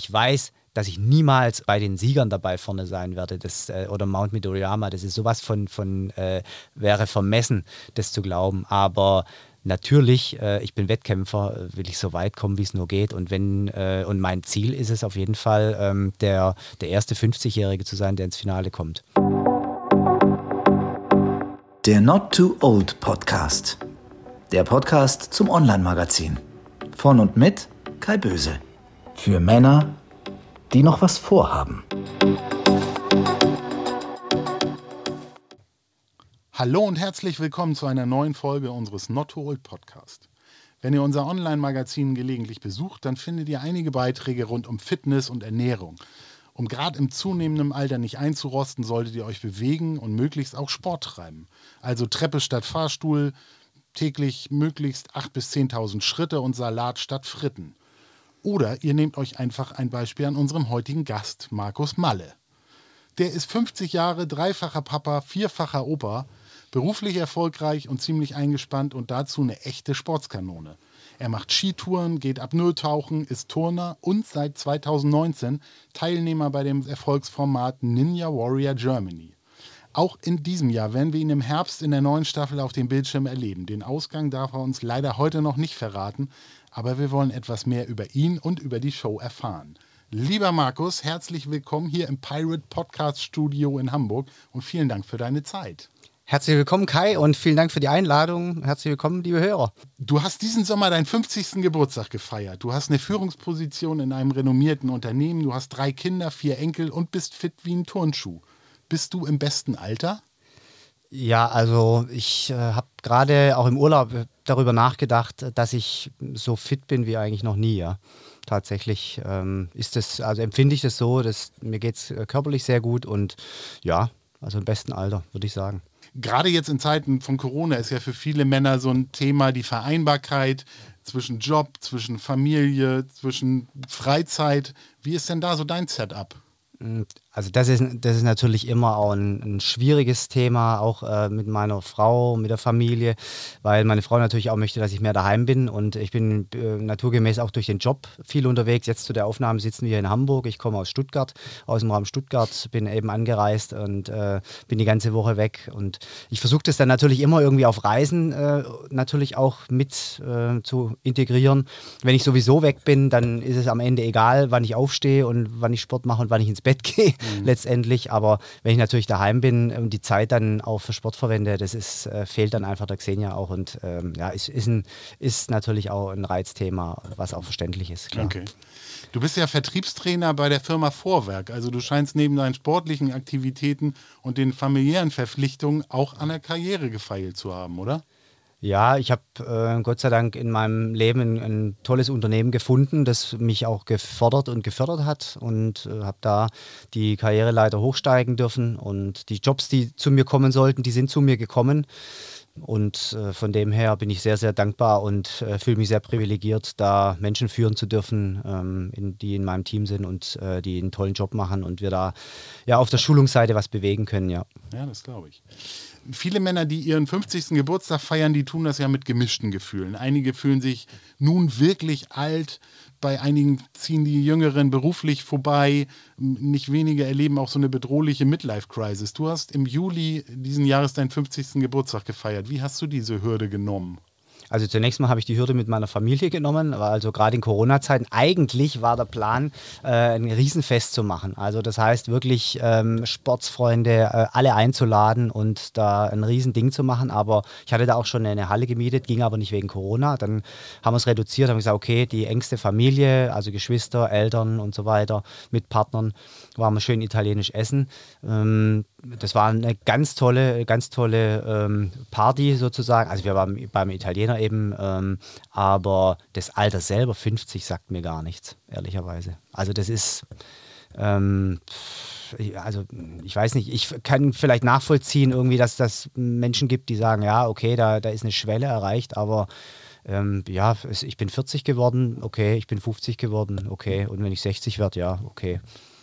ich weiß, dass ich niemals bei den Siegern dabei vorne sein werde. Das, äh, oder Mount Midoriyama, das ist sowas von, von äh, wäre vermessen, das zu glauben. Aber natürlich, äh, ich bin Wettkämpfer, äh, will ich so weit kommen, wie es nur geht. Und wenn, äh, und mein Ziel ist es auf jeden Fall, ähm, der, der erste 50-Jährige zu sein, der ins Finale kommt. Der Not Too Old Podcast. Der Podcast zum Online-Magazin. Von und mit Kai Böse. Für Männer die noch was vorhaben. Hallo und herzlich willkommen zu einer neuen Folge unseres Not Old Podcast. Wenn ihr unser Online-Magazin gelegentlich besucht, dann findet ihr einige Beiträge rund um Fitness und Ernährung. Um gerade im zunehmenden Alter nicht einzurosten, solltet ihr euch bewegen und möglichst auch Sport treiben. Also Treppe statt Fahrstuhl, täglich möglichst 8.000 bis 10.000 Schritte und Salat statt Fritten. Oder ihr nehmt euch einfach ein Beispiel an unserem heutigen Gast, Markus Malle. Der ist 50 Jahre, dreifacher Papa, vierfacher Opa, beruflich erfolgreich und ziemlich eingespannt und dazu eine echte Sportskanone. Er macht Skitouren, geht ab Null tauchen, ist Turner und seit 2019 Teilnehmer bei dem Erfolgsformat Ninja Warrior Germany. Auch in diesem Jahr werden wir ihn im Herbst in der neuen Staffel auf dem Bildschirm erleben. Den Ausgang darf er uns leider heute noch nicht verraten, aber wir wollen etwas mehr über ihn und über die Show erfahren. Lieber Markus, herzlich willkommen hier im Pirate Podcast Studio in Hamburg und vielen Dank für deine Zeit. Herzlich willkommen, Kai, und vielen Dank für die Einladung. Herzlich willkommen, liebe Hörer. Du hast diesen Sommer deinen 50. Geburtstag gefeiert. Du hast eine Führungsposition in einem renommierten Unternehmen. Du hast drei Kinder, vier Enkel und bist fit wie ein Turnschuh. Bist du im besten Alter? Ja, also ich äh, habe gerade auch im Urlaub darüber nachgedacht, dass ich so fit bin wie eigentlich noch nie. Ja. Tatsächlich ähm, ist das, also empfinde ich das so, dass mir geht es äh, körperlich sehr gut und ja, also im besten Alter, würde ich sagen. Gerade jetzt in Zeiten von Corona ist ja für viele Männer so ein Thema die Vereinbarkeit zwischen Job, zwischen Familie, zwischen Freizeit. Wie ist denn da so dein Setup? Also das ist, das ist natürlich immer auch ein, ein schwieriges Thema, auch äh, mit meiner Frau, mit der Familie, weil meine Frau natürlich auch möchte, dass ich mehr daheim bin und ich bin äh, naturgemäß auch durch den Job viel unterwegs. Jetzt zu der Aufnahme sitzen wir in Hamburg, ich komme aus Stuttgart, aus dem Raum Stuttgart, bin eben angereist und äh, bin die ganze Woche weg und ich versuche das dann natürlich immer irgendwie auf Reisen äh, natürlich auch mit äh, zu integrieren. Wenn ich sowieso weg bin, dann ist es am Ende egal, wann ich aufstehe und wann ich Sport mache und wann ich ins Bett Bett gehe mhm. letztendlich. Aber wenn ich natürlich daheim bin und die Zeit dann auch für Sport verwende, das ist, äh, fehlt dann einfach der Xenia auch. Und ähm, ja, ist, ist, ein, ist natürlich auch ein Reizthema, was auch verständlich ist. Klar. Okay. Du bist ja Vertriebstrainer bei der Firma Vorwerk. Also du scheinst neben deinen sportlichen Aktivitäten und den familiären Verpflichtungen auch an der Karriere gefeilt zu haben, oder? Ja, ich habe äh, Gott sei Dank in meinem Leben ein, ein, tolles Unternehmen gefunden, das mich auch gefordert und gefördert hat und äh, habe da die Karriereleiter hochsteigen dürfen und die Jobs, die zu mir kommen sollten, die sind zu mir gekommen. Und äh, von dem her bin ich sehr, sehr dankbar und äh, fühle mich sehr privilegiert, da Menschen führen zu dürfen, ähm, in, die in meinem Team sind und äh, die einen tollen Job machen und wir da ja auf der Schulungsseite was bewegen können, ja. Ja, das glaube ich viele Männer, die ihren 50. Geburtstag feiern, die tun das ja mit gemischten Gefühlen. Einige fühlen sich nun wirklich alt, bei einigen ziehen die Jüngeren beruflich vorbei. Nicht wenige erleben auch so eine bedrohliche Midlife-Crisis. Du hast im Juli diesen Jahres deinen 50. Geburtstag gefeiert. Wie hast du diese Hürde genommen? Also zunächst mal habe ich die Hürde mit meiner Familie genommen, also gerade in Corona-Zeiten. Eigentlich war der Plan, äh, ein Riesenfest zu machen. Also das heißt wirklich ähm, Sportsfreunde äh, alle einzuladen und da ein Riesending zu machen. Aber ich hatte da auch schon eine Halle gemietet, ging aber nicht wegen Corona. Dann haben wir es reduziert, haben gesagt, okay, die engste Familie, also Geschwister, Eltern und so weiter mit Partnern, waren wir schön italienisch essen. Ähm, das war eine ganz tolle, ganz tolle ähm, Party sozusagen. Also wir waren beim Italiener eben, ähm, aber das Alter selber, 50, sagt mir gar nichts, ehrlicherweise. Also das ist, ähm, also ich weiß nicht, ich kann vielleicht nachvollziehen irgendwie, dass das Menschen gibt, die sagen, ja, okay, da, da ist eine Schwelle erreicht, aber ähm, ja, ich bin 40 geworden, okay, ich bin 50 geworden, okay, und wenn ich 60 werde, ja, okay.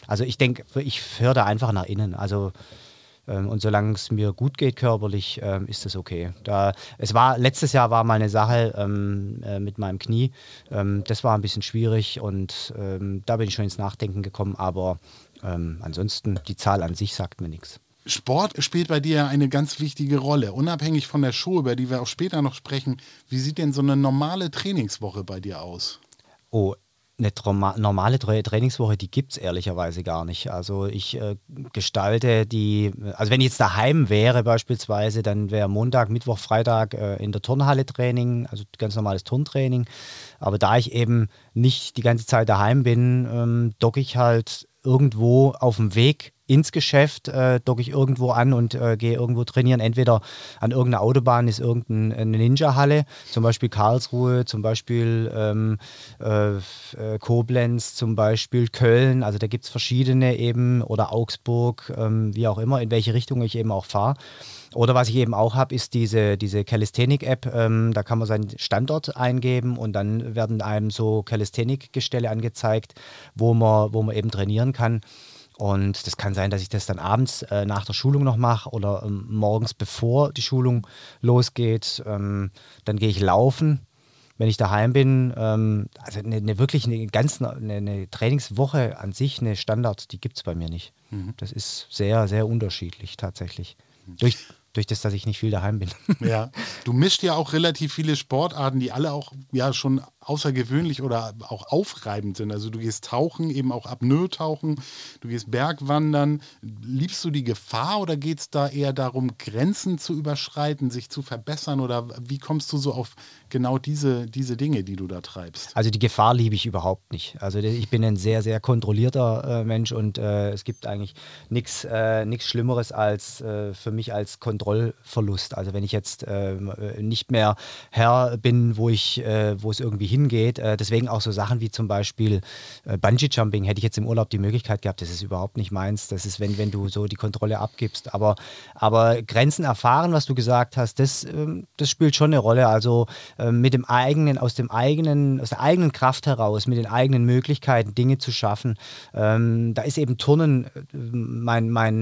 Also ich denke, ich höre da einfach nach innen. Also und solange es mir gut geht körperlich, ähm, ist das okay. Da, es war, letztes Jahr war mal eine Sache ähm, äh, mit meinem Knie. Ähm, das war ein bisschen schwierig und ähm, da bin ich schon ins Nachdenken gekommen, aber ähm, ansonsten, die Zahl an sich sagt mir nichts. Sport spielt bei dir eine ganz wichtige Rolle. Unabhängig von der Show, über die wir auch später noch sprechen, wie sieht denn so eine normale Trainingswoche bei dir aus? Oh, eine normale Trainingswoche, die gibt es ehrlicherweise gar nicht. Also ich äh, gestalte die, also wenn ich jetzt daheim wäre beispielsweise, dann wäre Montag, Mittwoch, Freitag äh, in der Turnhalle Training, also ganz normales Turntraining. Aber da ich eben nicht die ganze Zeit daheim bin, ähm, docke ich halt irgendwo auf dem Weg ins Geschäft, äh, docke ich irgendwo an und äh, gehe irgendwo trainieren. Entweder an irgendeiner Autobahn ist irgendeine Ninja-Halle, zum Beispiel Karlsruhe, zum Beispiel ähm, äh, äh Koblenz, zum Beispiel Köln. Also da gibt es verschiedene eben oder Augsburg, ähm, wie auch immer, in welche Richtung ich eben auch fahre. Oder was ich eben auch habe, ist diese, diese Calisthenic-App. Ähm, da kann man seinen Standort eingeben und dann werden einem so Calisthenic-Gestelle angezeigt, wo man, wo man eben trainieren kann. Und das kann sein, dass ich das dann abends äh, nach der Schulung noch mache oder ähm, morgens bevor die Schulung losgeht. Ähm, dann gehe ich laufen. Wenn ich daheim bin, ähm, also eine, eine, wirklich eine ganz eine, eine, Trainingswoche an sich, eine Standard, die gibt es bei mir nicht. Mhm. Das ist sehr, sehr unterschiedlich tatsächlich. Mhm. Durch, durch das, dass ich nicht viel daheim bin. Ja, du mischst ja auch relativ viele Sportarten, die alle auch ja schon außergewöhnlich oder auch aufreibend sind. Also du gehst tauchen, eben auch Apnoe-tauchen, du gehst Bergwandern. Liebst du die Gefahr oder geht es da eher darum, Grenzen zu überschreiten, sich zu verbessern oder wie kommst du so auf genau diese, diese Dinge, die du da treibst? Also die Gefahr liebe ich überhaupt nicht. Also ich bin ein sehr, sehr kontrollierter äh, Mensch und äh, es gibt eigentlich nichts äh, Schlimmeres als äh, für mich als Kontrollverlust. Also wenn ich jetzt ähm, äh, nicht mehr Herr bin, wo ich, äh, wo es irgendwie hin hingeht. Äh, deswegen auch so Sachen wie zum Beispiel äh, Bungee Jumping hätte ich jetzt im Urlaub die Möglichkeit gehabt. Das ist überhaupt nicht meins. Das ist, wenn, wenn du so die Kontrolle abgibst. Aber, aber Grenzen erfahren, was du gesagt hast, das, ähm, das spielt schon eine Rolle. Also äh, mit dem eigenen, aus dem eigenen, aus der eigenen Kraft heraus, mit den eigenen Möglichkeiten Dinge zu schaffen. Ähm, da ist eben Turnen äh, mein, mein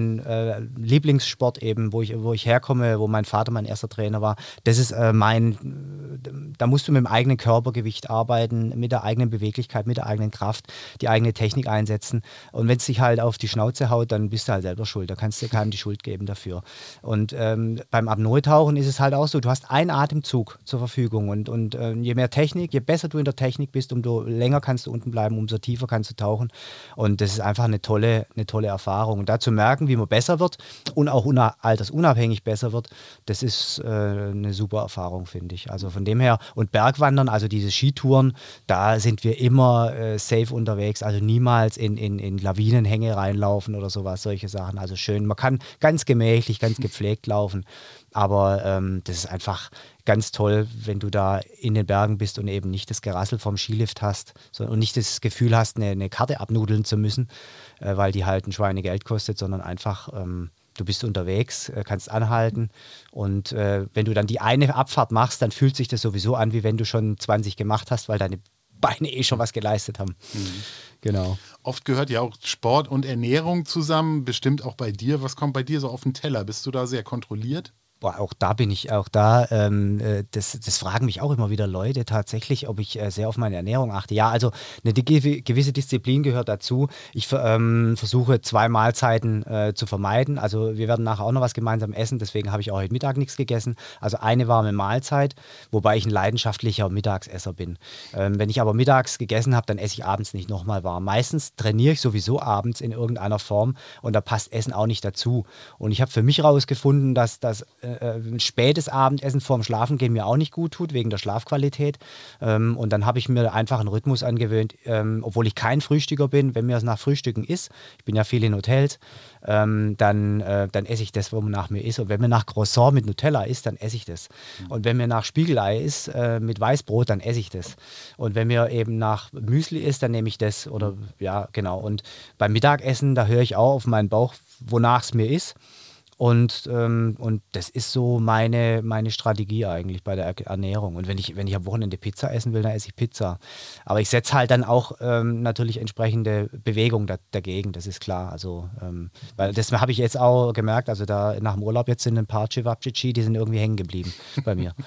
Lieblingssport eben, wo ich, wo ich herkomme, wo mein Vater mein erster Trainer war. Das ist mein, da musst du mit dem eigenen Körpergewicht arbeiten, mit der eigenen Beweglichkeit, mit der eigenen Kraft, die eigene Technik einsetzen. Und wenn es sich halt auf die Schnauze haut, dann bist du halt selber schuld. Da kannst du keinem die Schuld geben dafür. Und ähm, beim Apnoe-Tauchen ist es halt auch so, du hast einen Atemzug zur Verfügung und, und äh, je mehr Technik, je besser du in der Technik bist, umso länger kannst du unten bleiben, umso tiefer kannst du tauchen. Und das ist einfach eine tolle, eine tolle Erfahrung. Und da zu merken, wie man besser wird und auch altersunabhängig besser wird, das ist äh, eine super Erfahrung, finde ich. Also von dem her, und Bergwandern, also diese Ski Skitouren, da sind wir immer äh, safe unterwegs, also niemals in, in, in Lawinenhänge reinlaufen oder sowas, solche Sachen. Also schön, man kann ganz gemächlich, ganz gepflegt laufen, aber ähm, das ist einfach ganz toll, wenn du da in den Bergen bist und eben nicht das Gerassel vom Skilift hast und nicht das Gefühl hast, eine, eine Karte abnudeln zu müssen, äh, weil die halt ein Schweinegeld kostet, sondern einfach ähm, du bist unterwegs, äh, kannst anhalten und äh, wenn du dann die eine Abfahrt machst, dann fühlt sich das sowieso an, wie wenn du schon 20 gemacht hast, weil deine Beine eh schon was geleistet haben. Mhm. Genau. Oft gehört ja auch Sport und Ernährung zusammen, bestimmt auch bei dir. Was kommt bei dir so auf den Teller? Bist du da sehr kontrolliert? Boah, auch da bin ich, auch da, ähm, äh, das, das fragen mich auch immer wieder Leute tatsächlich, ob ich äh, sehr auf meine Ernährung achte. Ja, also eine gewisse Disziplin gehört dazu. Ich ähm, versuche zwei Mahlzeiten äh, zu vermeiden. Also wir werden nachher auch noch was gemeinsam essen, deswegen habe ich auch heute Mittag nichts gegessen. Also eine warme Mahlzeit, wobei ich ein leidenschaftlicher Mittagsesser bin. Ähm, wenn ich aber mittags gegessen habe, dann esse ich abends nicht nochmal warm. Meistens trainiere ich sowieso abends in irgendeiner Form und da passt Essen auch nicht dazu. Und ich habe für mich herausgefunden, dass das äh, ein spätes Abendessen vorm Schlafengehen mir auch nicht gut tut, wegen der Schlafqualität. Ähm, und dann habe ich mir einfach einen Rhythmus angewöhnt, ähm, obwohl ich kein Frühstücker bin, wenn mir es nach Frühstücken ist, ich bin ja viel in Hotels, ähm, dann, äh, dann esse ich das, wo man nach mir ist. Und wenn mir nach Croissant mit Nutella ist, dann esse ich das. Mhm. Und wenn mir nach Spiegelei ist äh, mit Weißbrot, dann esse ich das. Und wenn mir eben nach Müsli ist, dann nehme ich das. Oder ja, genau. Und beim Mittagessen, da höre ich auch auf meinen Bauch, wonach es mir ist. Und, ähm, und das ist so meine, meine Strategie eigentlich bei der Ernährung. Und wenn ich, wenn ich am Wochenende Pizza essen will, dann esse ich Pizza. Aber ich setze halt dann auch ähm, natürlich entsprechende Bewegung da, dagegen, das ist klar. Also, ähm, weil das habe ich jetzt auch gemerkt, also da nach dem Urlaub jetzt sind ein paar Cevapcici, die sind irgendwie hängen geblieben bei mir.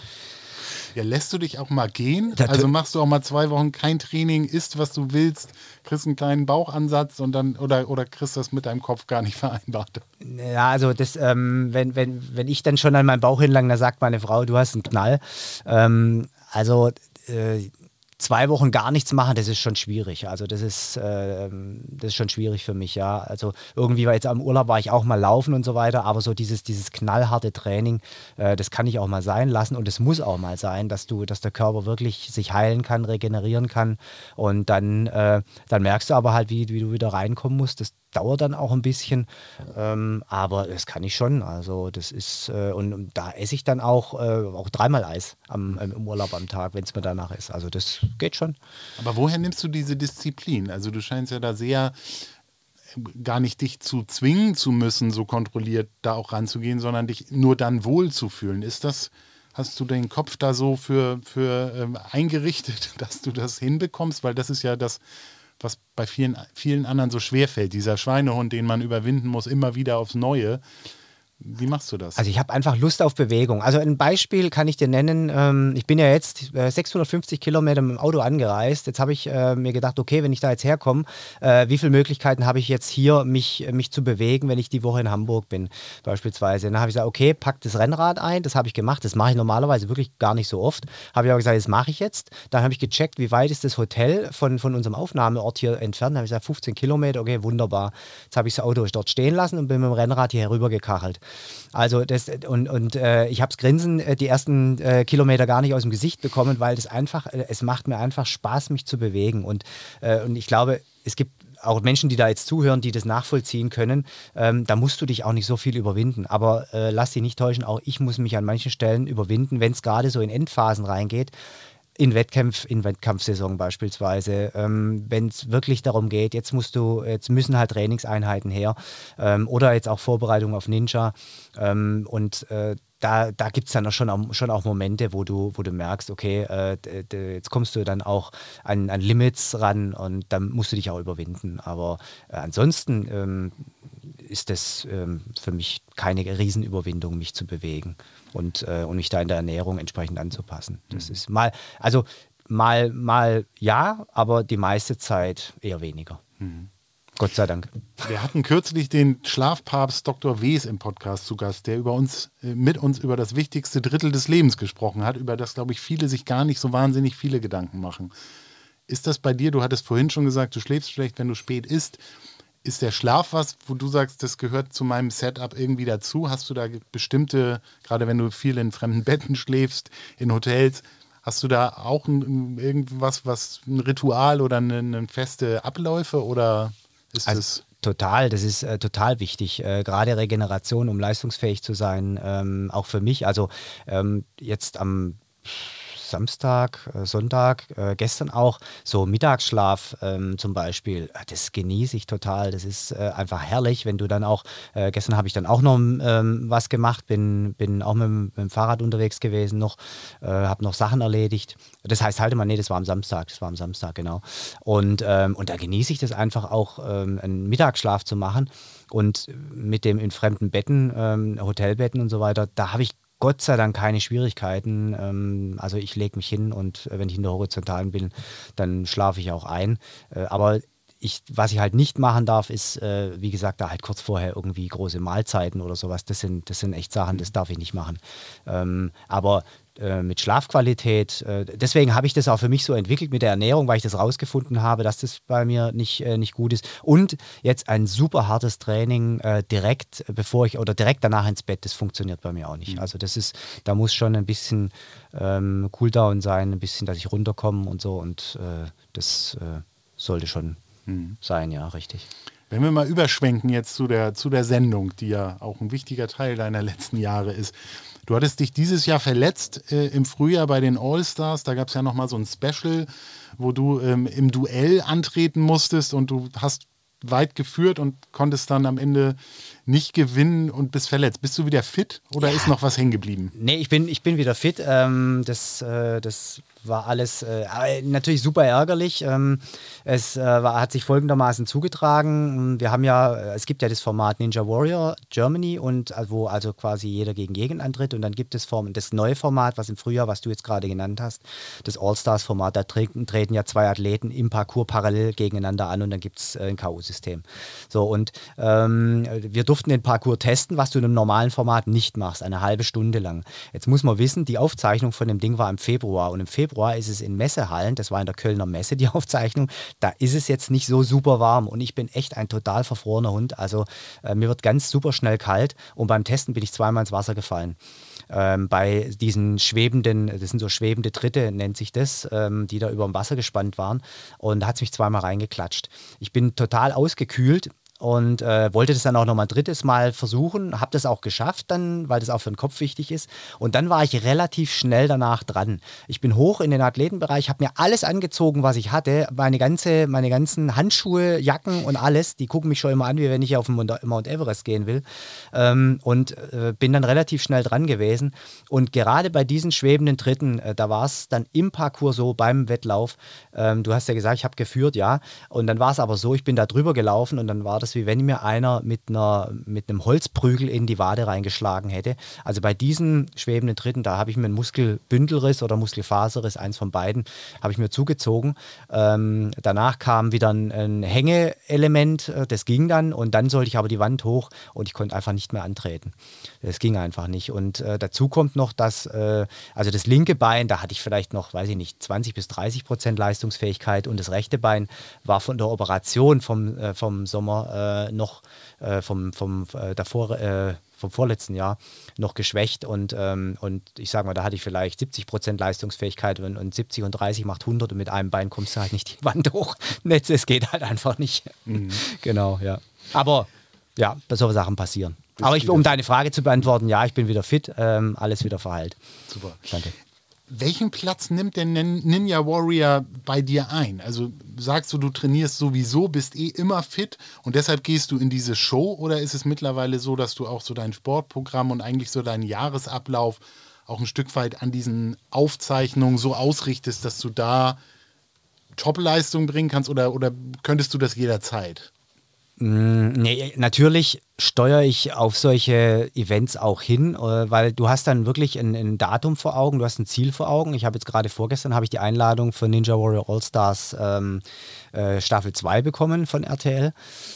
Ja, lässt du dich auch mal gehen? Also machst du auch mal zwei Wochen kein Training, isst, was du willst, kriegst einen kleinen Bauchansatz und dann oder, oder kriegst das mit deinem Kopf gar nicht vereinbart? Ja, also das, ähm, wenn, wenn, wenn ich dann schon an meinen Bauch hinlang, dann sagt meine Frau, du hast einen Knall. Ähm, also äh, zwei Wochen gar nichts machen, das ist schon schwierig. Also das ist, äh, das ist schon schwierig für mich, ja. Also irgendwie war jetzt am Urlaub war ich auch mal laufen und so weiter, aber so dieses, dieses knallharte Training, äh, das kann ich auch mal sein lassen und es muss auch mal sein, dass du, dass der Körper wirklich sich heilen kann, regenerieren kann und dann, äh, dann merkst du aber halt, wie, wie du wieder reinkommen musst. Das, dauert dann auch ein bisschen, ähm, aber das kann ich schon. Also das ist, äh, und, und, da esse ich dann auch, äh, auch dreimal Eis am, im Urlaub am Tag, wenn es mir danach ist. Also das geht schon. Aber woher nimmst du diese Disziplin? Also du scheinst ja da sehr äh, gar nicht dich zu zwingen zu müssen, so kontrolliert da auch ranzugehen, sondern dich nur dann wohlzufühlen. Ist das, hast du den Kopf da so für, für ähm, eingerichtet, dass du das hinbekommst? Weil das ist ja das, was bei vielen, vielen anderen so schwer fällt. Dieser Schweinehund, den man überwinden muss, immer wieder aufs Neue. Wie machst du das? Also ich habe einfach Lust auf Bewegung. Also ein Beispiel kann ich dir nennen. Ähm, ich bin ja jetzt 650 äh, Kilometer mit dem Auto angereist. Jetzt habe ich äh, mir gedacht, okay, wenn ich da jetzt herkomme, äh, wie viele Möglichkeiten habe ich jetzt hier, mich, mich zu bewegen, wenn ich die Woche in Hamburg bin, beispielsweise. Dann habe ich gesagt, okay, pack das Rennrad ein. Das habe ich gemacht. Das mache ich normalerweise wirklich gar nicht so oft. Habe ich aber gesagt, das mache ich jetzt. Dann habe ich gecheckt, wie weit ist das Hotel von, von unserem Aufnahmeort hier entfernt. Dann habe ich gesagt, 15 Kilometer. Okay, wunderbar. Jetzt habe ich das Auto dort stehen lassen und bin mit dem Rennrad hier herüber gekachelt. Also das und, und äh, ich habe das Grinsen äh, die ersten äh, Kilometer gar nicht aus dem Gesicht bekommen, weil das einfach, äh, es macht mir einfach Spaß, mich zu bewegen. Und, äh, und ich glaube, es gibt auch Menschen, die da jetzt zuhören, die das nachvollziehen können, ähm, da musst du dich auch nicht so viel überwinden. Aber äh, lass dich nicht täuschen, auch ich muss mich an manchen Stellen überwinden, wenn es gerade so in Endphasen reingeht in Wettkampf, in Wettkampfsaison beispielsweise, ähm, wenn es wirklich darum geht, jetzt musst du, jetzt müssen halt Trainingseinheiten her ähm, oder jetzt auch Vorbereitung auf Ninja. Ähm, und äh, da, da gibt es dann auch schon, auch schon auch Momente, wo du, wo du merkst, okay, äh, jetzt kommst du dann auch an, an Limits ran und dann musst du dich auch überwinden. Aber äh, ansonsten ähm, ist das ähm, für mich keine Riesenüberwindung, mich zu bewegen und, äh, und mich da in der Ernährung entsprechend anzupassen. Das mhm. ist mal, also mal, mal ja, aber die meiste Zeit eher weniger. Mhm. Gott sei Dank. Wir hatten kürzlich den Schlafpapst Dr. Wes im Podcast zu Gast, der über uns, äh, mit uns über das wichtigste Drittel des Lebens gesprochen hat, über das, glaube ich, viele sich gar nicht so wahnsinnig viele Gedanken machen. Ist das bei dir, du hattest vorhin schon gesagt, du schläfst schlecht, wenn du spät isst. Ist der Schlaf was, wo du sagst, das gehört zu meinem Setup irgendwie dazu? Hast du da bestimmte, gerade wenn du viel in fremden Betten schläfst, in Hotels, hast du da auch ein, irgendwas, was ein Ritual oder eine, eine feste Abläufe oder ist also, das? Total, das ist äh, total wichtig. Äh, Gerade Regeneration, um leistungsfähig zu sein, ähm, auch für mich. Also ähm, jetzt am Samstag, äh, Sonntag, äh, gestern auch, so Mittagsschlaf ähm, zum Beispiel, äh, das genieße ich total. Das ist äh, einfach herrlich, wenn du dann auch, gestern habe ich dann auch noch ähm, was gemacht, bin, bin auch mit, mit, dem Fahrrad unterwegs gewesen noch, habe noch Sachen erledigt. Das heißt, halte mal, nee, das war am Samstag, das war am Samstag, genau. Und, ähm, und da genieße ich das einfach auch, einen Mittagsschlaf zu machen. Und mit dem in fremden Betten, Hotelbetten und so weiter, da habe ich Gott sei Dank keine Schwierigkeiten. Ähm, also ich lege mich hin und äh, wenn ich in der Horizontalen bin, dann schlafe ich auch ein. Äh, aber ich, was ich halt nicht machen darf, ist, äh, wie gesagt, da halt kurz vorher irgendwie große Mahlzeiten oder sowas. Das sind, das sind echt Sachen, das darf ich nicht machen. Ähm, aber mit Schlafqualität. Äh, deswegen habe ich das auch für mich so entwickelt mit der Ernährung, weil ich das rausgefunden habe, dass das bei mir nicht, äh, nicht gut ist. Und jetzt ein super hartes Training äh, direkt, bevor ich oder direkt danach ins Bett, das funktioniert bei mir auch nicht. Mhm. Also das ist, da muss schon ein bisschen ähm, Cooldown sein, ein bisschen, dass ich runterkomme und so. Und äh, das sollte schon mhm. sein, ja, richtig. Wenn wir mal überschwenken jetzt zu der, zu der Sendung, die ja auch ein wichtiger Teil deiner letzten Jahre ist. Du hattest dich dieses Jahr verletzt äh, im Frühjahr bei den All-Stars. Da gab es ja nochmal so ein Special, wo du ähm, im Duell antreten musstest und du hast weit geführt und konntest dann am Ende nicht gewinnen und bist verletzt. Bist du wieder fit oder ja. ist noch was hängen geblieben? Nee, ich bin, ich bin wieder fit. Ähm, das, äh, das war alles äh, natürlich super ärgerlich. Ähm, es äh, war, hat sich folgendermaßen zugetragen. Wir haben ja, es gibt ja das Format Ninja Warrior Germany und äh, wo also quasi jeder gegen jeden antritt und dann gibt es Form, das neue Format, was im Frühjahr, was du jetzt gerade genannt hast, das All-Stars-Format, da treten, treten, ja zwei Athleten im Parcours parallel gegeneinander an und dann gibt es äh, ein K.O.-System. So und ähm, wir durften den Parcours testen, was du in einem normalen Format nicht machst, eine halbe Stunde lang. Jetzt muss man wissen, die Aufzeichnung von dem Ding war im Februar und im Februar ist es in Messehallen, das war in der Kölner Messe die Aufzeichnung, da ist es jetzt nicht so super warm und ich bin echt ein total verfrorener Hund, also äh, mir wird ganz super schnell kalt und beim Testen bin ich zweimal ins Wasser gefallen. Ähm, bei diesen schwebenden, das sind so schwebende Tritte, nennt sich das, ähm, die da über dem Wasser gespannt waren. Und da hat es mich zweimal reingeklatscht. Ich bin total ausgekühlt und äh, wollte das dann auch nochmal ein drittes Mal versuchen, habe das auch geschafft dann, weil das auch für den Kopf wichtig ist. Und dann war ich relativ schnell danach dran. Ich bin hoch in den Athletenbereich, habe mir alles angezogen, was ich hatte, meine, ganze, meine ganzen Handschuhe, Jacken und alles, die gucken mich schon immer an, wie wenn ich auf den Mount Everest gehen will. Ähm, und äh, bin dann relativ schnell dran gewesen. Und gerade bei diesen schwebenden Tritten, äh, da war es dann im Parcours so beim Wettlauf, ähm, du hast ja gesagt, ich habe geführt, ja. Und dann war es aber so, ich bin da drüber gelaufen und dann war das das, wie wenn mir einer mit, einer, mit einem Holzprügel in die Wade reingeschlagen hätte. Also bei diesen schwebenden Tritten, da habe ich mir einen Muskelbündelriss oder Muskelfaserriss, eins von beiden, habe ich mir zugezogen. Ähm, danach kam wieder ein, ein Hängeelement, äh, das ging dann und dann sollte ich aber die Wand hoch und ich konnte einfach nicht mehr antreten. Das ging einfach nicht. Und äh, dazu kommt noch, dass, äh, also das linke Bein, da hatte ich vielleicht noch, weiß ich nicht, 20 bis 30 Prozent Leistungsfähigkeit und das rechte Bein war von der Operation vom, äh, vom Sommer äh, noch äh, vom, vom äh, davor äh, vom vorletzten Jahr noch geschwächt und, ähm, und ich sage mal, da hatte ich vielleicht 70 Prozent Leistungsfähigkeit und, und 70 und 30 macht 100 und mit einem Bein kommst du halt nicht die Wand hoch. Es geht halt einfach nicht. Mhm. Genau, ja. Aber ja, solche Sachen passieren. Aber ich, um deine Frage zu beantworten, ja, ich bin wieder fit, ähm, alles wieder verheilt. Super. Danke. Welchen Platz nimmt der Ninja Warrior bei dir ein? Also sagst du, du trainierst sowieso, bist eh immer fit und deshalb gehst du in diese Show oder ist es mittlerweile so, dass du auch so dein Sportprogramm und eigentlich so deinen Jahresablauf auch ein Stück weit an diesen Aufzeichnungen so ausrichtest, dass du da Topleistung bringen kannst oder, oder könntest du das jederzeit? Mm, nee, natürlich steuere ich auf solche Events auch hin, äh, weil du hast dann wirklich ein, ein Datum vor Augen, du hast ein Ziel vor Augen. Ich habe jetzt gerade vorgestern habe ich die Einladung für Ninja Warrior All Stars ähm, äh, Staffel 2 bekommen von RTL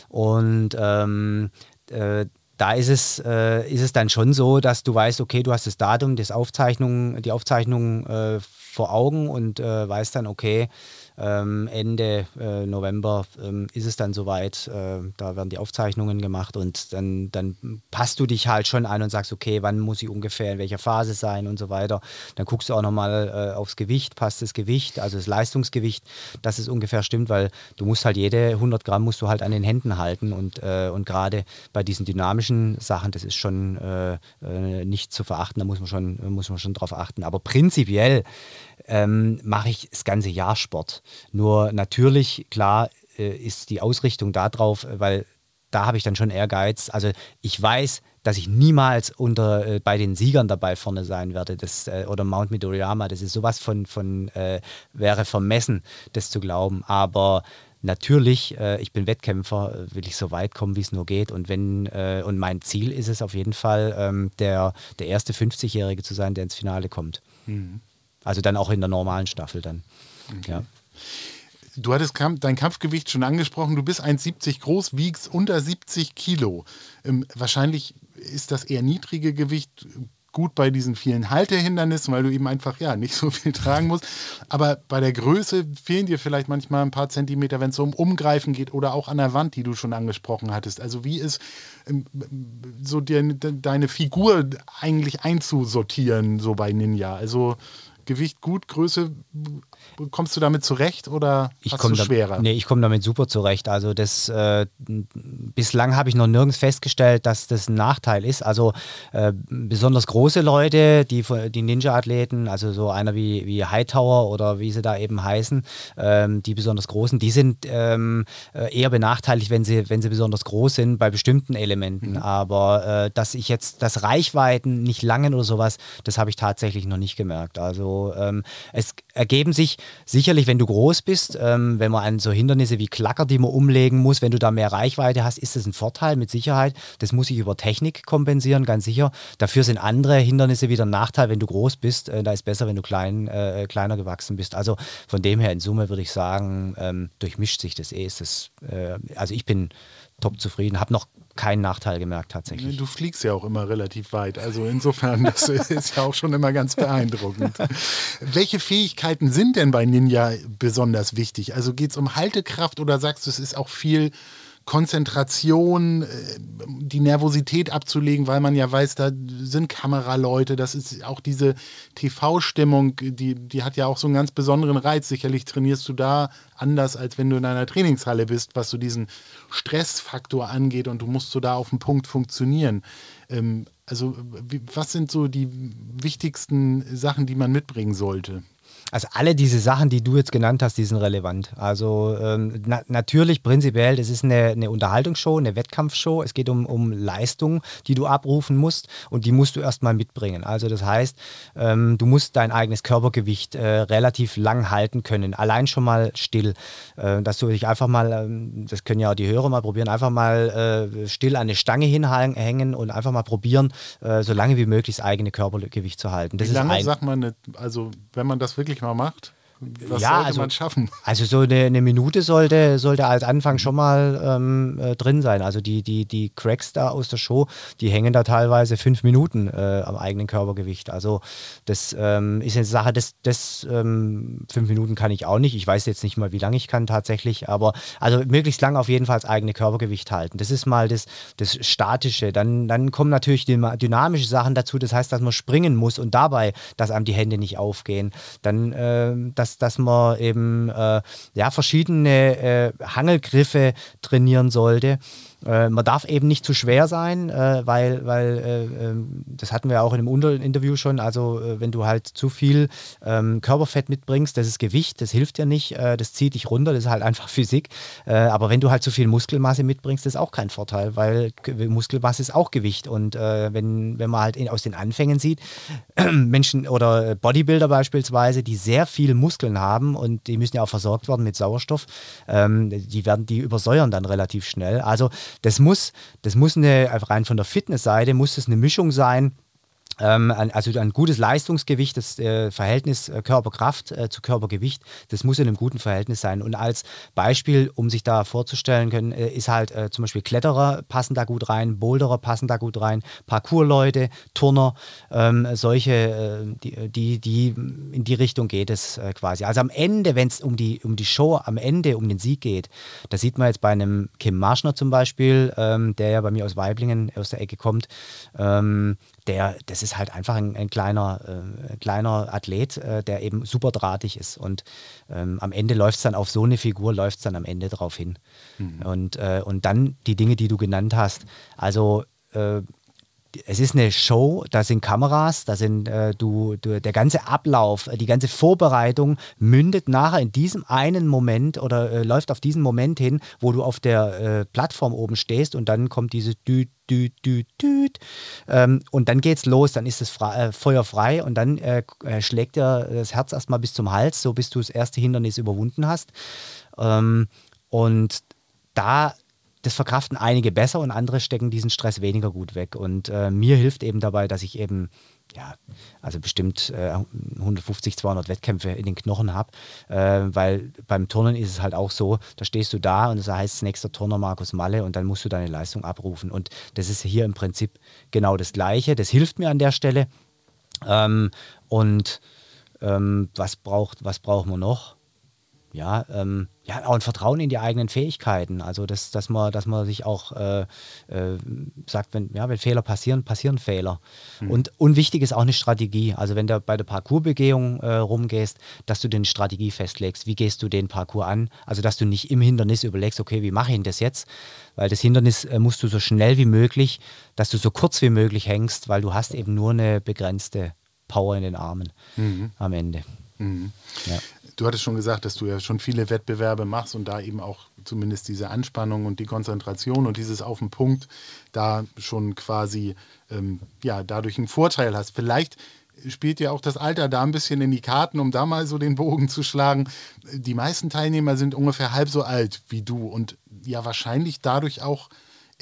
und ähm, äh, da ist es, äh, ist es dann schon so, dass du weißt, okay, du hast das Datum, das Aufzeichnung, die Aufzeichnung äh, vor Augen und äh, weißt dann, okay, ähm, Ende äh, November ähm, ist es dann soweit. Äh, da werden die Aufzeichnungen gemacht und dann, dann passt du dich halt schon an und sagst, okay, wann muss ich ungefähr in welcher Phase sein und so weiter. Dann guckst du auch nochmal äh, aufs Gewicht, passt das Gewicht, also das Leistungsgewicht, dass es ungefähr stimmt, weil du musst halt jede 100 Gramm musst du halt an den Händen halten und, äh, und gerade bei diesen dynamischen Sachen, das ist schon äh, äh, nicht zu verachten, da muss man schon, muss man schon drauf achten. Aber prinzipiell ähm, mache ich das ganze Jahr Sport. Nur natürlich, klar, äh, ist die Ausrichtung darauf, weil da habe ich dann schon Ehrgeiz. Also ich weiß, dass ich niemals unter äh, bei den Siegern dabei vorne sein werde. Das, äh, oder Mount Midoriyama, das ist sowas von, von äh, wäre vermessen, das zu glauben. Aber natürlich, äh, ich bin Wettkämpfer, äh, will ich so weit kommen, wie es nur geht. Und wenn, und mein Ziel ist es auf jeden Fall, ähm, der, der erste 50-Jährige zu sein, der ins Finale kommt. Mhm. Also dann auch in der normalen Staffel dann. Okay. Ja. Du hattest dein Kampfgewicht schon angesprochen. Du bist 1,70 groß, wiegst unter 70 Kilo. Ähm, wahrscheinlich ist das eher niedrige Gewicht gut bei diesen vielen Haltehindernissen, weil du eben einfach ja nicht so viel tragen musst. Aber bei der Größe fehlen dir vielleicht manchmal ein paar Zentimeter, wenn es um Umgreifen geht oder auch an der Wand, die du schon angesprochen hattest. Also wie ist ähm, so dir, deine Figur eigentlich einzusortieren so bei Ninja? Also Gewicht gut, Größe, kommst du damit zurecht oder ich hast du da, schwerer? Nee, ich komme damit super zurecht. Also das äh, bislang habe ich noch nirgends festgestellt, dass das ein Nachteil ist. Also äh, besonders große Leute, die, die Ninja-Athleten, also so einer wie, wie Hightower oder wie sie da eben heißen, ähm, die besonders großen, die sind ähm, äh, eher benachteiligt, wenn sie, wenn sie besonders groß sind bei bestimmten Elementen. Mhm. Aber äh, dass ich jetzt das Reichweiten nicht langen oder sowas, das habe ich tatsächlich noch nicht gemerkt. Also ähm, es ergeben sich sicherlich, wenn du groß bist, ähm, wenn man an so Hindernisse wie Klacker, die man umlegen muss, wenn du da mehr Reichweite hast, ist das ein Vorteil mit Sicherheit. Das muss ich über Technik kompensieren, ganz sicher. Dafür sind andere Hindernisse wieder ein Nachteil, wenn du groß bist. Äh, da ist besser, wenn du klein, äh, kleiner gewachsen bist. Also von dem her in Summe würde ich sagen, ähm, durchmischt sich das eh. Ist das, äh, also ich bin top zufrieden, habe noch keinen Nachteil gemerkt tatsächlich. Du fliegst ja auch immer relativ weit. Also insofern, das ist ja auch schon immer ganz beeindruckend. Welche Fähigkeiten sind denn bei Ninja besonders wichtig? Also geht es um Haltekraft oder sagst du, es ist auch viel Konzentration, äh, die Nervosität abzulegen, weil man ja weiß, da sind Kameraleute, das ist auch diese TV-Stimmung, die, die hat ja auch so einen ganz besonderen Reiz. Sicherlich trainierst du da anders, als wenn du in einer Trainingshalle bist, was so diesen Stressfaktor angeht und du musst so da auf den Punkt funktionieren. Ähm, also was sind so die wichtigsten Sachen, die man mitbringen sollte? Also alle diese Sachen, die du jetzt genannt hast, die sind relevant. Also ähm, na natürlich prinzipiell, das ist eine, eine Unterhaltungsshow, eine Wettkampfshow. Es geht um, um Leistung, die du abrufen musst und die musst du erstmal mitbringen. Also das heißt, ähm, du musst dein eigenes Körpergewicht äh, relativ lang halten können. Allein schon mal still. Äh, dass du dich einfach mal, ähm, das können ja auch die Hörer mal probieren, einfach mal äh, still an eine Stange hinhängen und einfach mal probieren, äh, so lange wie möglich das eigene Körpergewicht zu halten. Das wie lange sagt man, also wenn man das wirklich mal macht? Was ja, sollte also, man schaffen? Also so eine, eine, Minute sollte, sollte als Anfang schon mal ähm, äh, drin sein. Also die, die, die Cracks da aus der Show, die hängen da teilweise fünf Minuten äh, am eigenen Körpergewicht. Also das ähm, ist eine Sache, das, das ähm, fünf Minuten kann ich auch nicht. Ich weiß jetzt nicht mal, wie lange ich kann tatsächlich, aber also möglichst lang auf jeden Fall das eigene Körpergewicht halten. Das ist mal das, das Statische. Dann, dann kommen natürlich die dynamische Sachen dazu. Das heißt, dass man springen muss und dabei, dass einem die Hände nicht aufgehen. Dann äh, das dass, man eben äh, ja, verschiedene äh, Hangelgriffe trainieren sollte. Äh, man darf eben nicht zu schwer sein, äh, weil, weil äh, ähm, das hatten wir auch in einem Interview schon, also äh, wenn du halt zu viel ähm, Körperfett mitbringst, das ist Gewicht, das hilft dir nicht, äh, das zieht dich runter, das ist halt einfach Physik. Äh, aber wenn du halt zu viel Muskelmasse mitbringst, das ist auch kein Vorteil, weil Muskelmasse ist auch Gewicht. Und wenn, wenn man halt in, aus den Anfängen sieht, Menschen oder Bodybuilder beispielsweise, die sehr viel Muskeln haben und die müssen ja auch versorgt werden mit Sauerstoff, ähm, die werden, die übersäuern dann relativ schnell. Also das muss, das muss eine, rein von der Fitnessseite, muss es eine Mischung sein also ein gutes Leistungsgewicht, das äh, Verhältnis äh, Körperkraft äh, zu Körpergewicht, das muss in einem guten Verhältnis sein. Und als Beispiel, um sich da vorzustellen können, ist halt zum Beispiel Kletterer passen da gut rein, Boulderer passen da gut rein, Parkourleute, Turner, ähm, solche, die, die, die, in die Richtung geht es quasi. Also am Ende, wenn es um die, um die Show, am Ende um den Sieg geht, da sieht man jetzt bei einem Kim Marschner zum Beispiel, ähm, der ja bei mir aus Weiblingen aus der Ecke kommt, ähm, der, das ist halt einfach ein, ein kleiner, äh, kleiner Athlet, äh, der eben super drahtig ist. Und ähm, am Ende läuft es dann auf so eine Figur, läuft es dann am Ende drauf hin. Mhm. Und, äh, und dann die Dinge, die du genannt hast. Also äh, es ist eine Show, da sind Kameras, da sind äh, du, du, der ganze Ablauf, die ganze Vorbereitung mündet nachher in diesem einen Moment oder äh, läuft auf diesen Moment hin, wo du auf der äh, Plattform oben stehst und dann kommt dieses Düt, Düt, Düt, Düt ähm, und dann geht's los, dann ist das äh, Feuer frei und dann äh, äh, schlägt dir das Herz erstmal bis zum Hals, so bis du das erste Hindernis überwunden hast. Ähm, und da das verkraften einige besser und andere stecken diesen Stress weniger gut weg. Und äh, mir hilft eben dabei, dass ich eben, ja, also bestimmt äh, 150, 200 Wettkämpfe in den Knochen habe, äh, weil beim Turnen ist es halt auch so, da stehst du da und das heißt nächster Turner Markus Malle und dann musst du deine Leistung abrufen. Und das ist hier im Prinzip genau das Gleiche. Das hilft mir an der Stelle. Ähm, und ähm, was, braucht, was brauchen wir noch? Ja, ähm, ja, auch ein Vertrauen in die eigenen Fähigkeiten. Also, dass, dass, man, dass man sich auch äh, äh, sagt, wenn, ja, wenn Fehler passieren, passieren Fehler. Mhm. Und, und wichtig ist auch eine Strategie. Also, wenn du bei der Parcoursbegehung äh, rumgehst, dass du dir eine Strategie festlegst. Wie gehst du den Parcours an? Also, dass du nicht im Hindernis überlegst, okay, wie mache ich denn das jetzt? Weil das Hindernis äh, musst du so schnell wie möglich, dass du so kurz wie möglich hängst, weil du hast eben nur eine begrenzte Power in den Armen mhm. am Ende. Mhm. Ja du hattest schon gesagt, dass du ja schon viele Wettbewerbe machst und da eben auch zumindest diese Anspannung und die Konzentration und dieses auf den Punkt da schon quasi ähm, ja dadurch einen Vorteil hast. Vielleicht spielt ja auch das Alter da ein bisschen in die Karten, um da mal so den Bogen zu schlagen. Die meisten Teilnehmer sind ungefähr halb so alt wie du und ja wahrscheinlich dadurch auch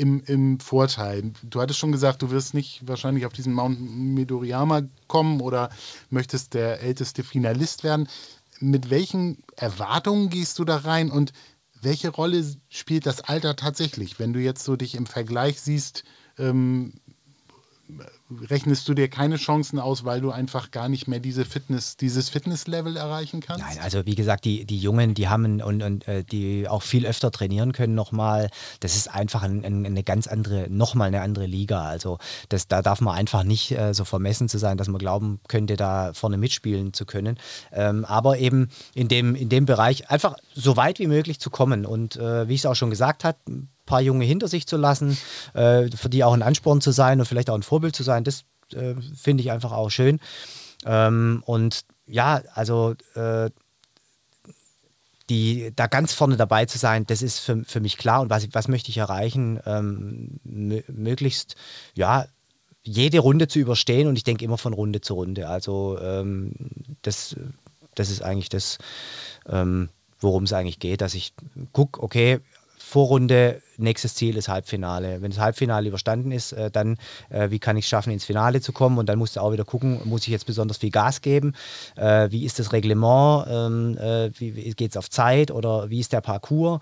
im, im Vorteil. Du hattest schon gesagt, du wirst nicht wahrscheinlich auf diesen Mount Midoriyama kommen oder möchtest der älteste Finalist werden mit welchen Erwartungen gehst du da rein und welche Rolle spielt das Alter tatsächlich, wenn du jetzt so dich im Vergleich siehst ähm, rechnest du dir keine Chancen aus, weil du einfach gar nicht mehr diese Fitness, dieses Fitnesslevel erreichen kannst? Nein, also wie gesagt, die, die Jungen, die haben und, und äh, die auch viel öfter trainieren können nochmal, das ist einfach ein, ein, eine ganz andere, nochmal eine andere Liga. Also das, da darf man einfach nicht äh, so vermessen zu sein, dass man glauben könnte, da vorne mitspielen zu können. Ähm, aber eben in dem, in dem Bereich einfach so weit wie möglich zu kommen. Und äh, wie ich es auch schon gesagt habe, paar Junge hinter sich zu lassen, äh, für die auch ein Ansporn zu sein und vielleicht auch ein Vorbild zu sein, das äh, finde ich einfach auch schön. Ähm, und ja, also äh, die, da ganz vorne dabei zu sein, das ist für, für mich klar. Und was, was möchte ich erreichen? Ähm, möglichst, ja, jede Runde zu überstehen und ich denke immer von Runde zu Runde. Also ähm, das, das ist eigentlich das, ähm, worum es eigentlich geht, dass ich gucke, okay, Vorrunde, nächstes Ziel ist Halbfinale. Wenn das Halbfinale überstanden ist, äh, dann äh, wie kann ich es schaffen, ins Finale zu kommen? Und dann musst du auch wieder gucken, muss ich jetzt besonders viel Gas geben? Äh, wie ist das Reglement? Ähm, äh, geht es auf Zeit oder wie ist der Parcours?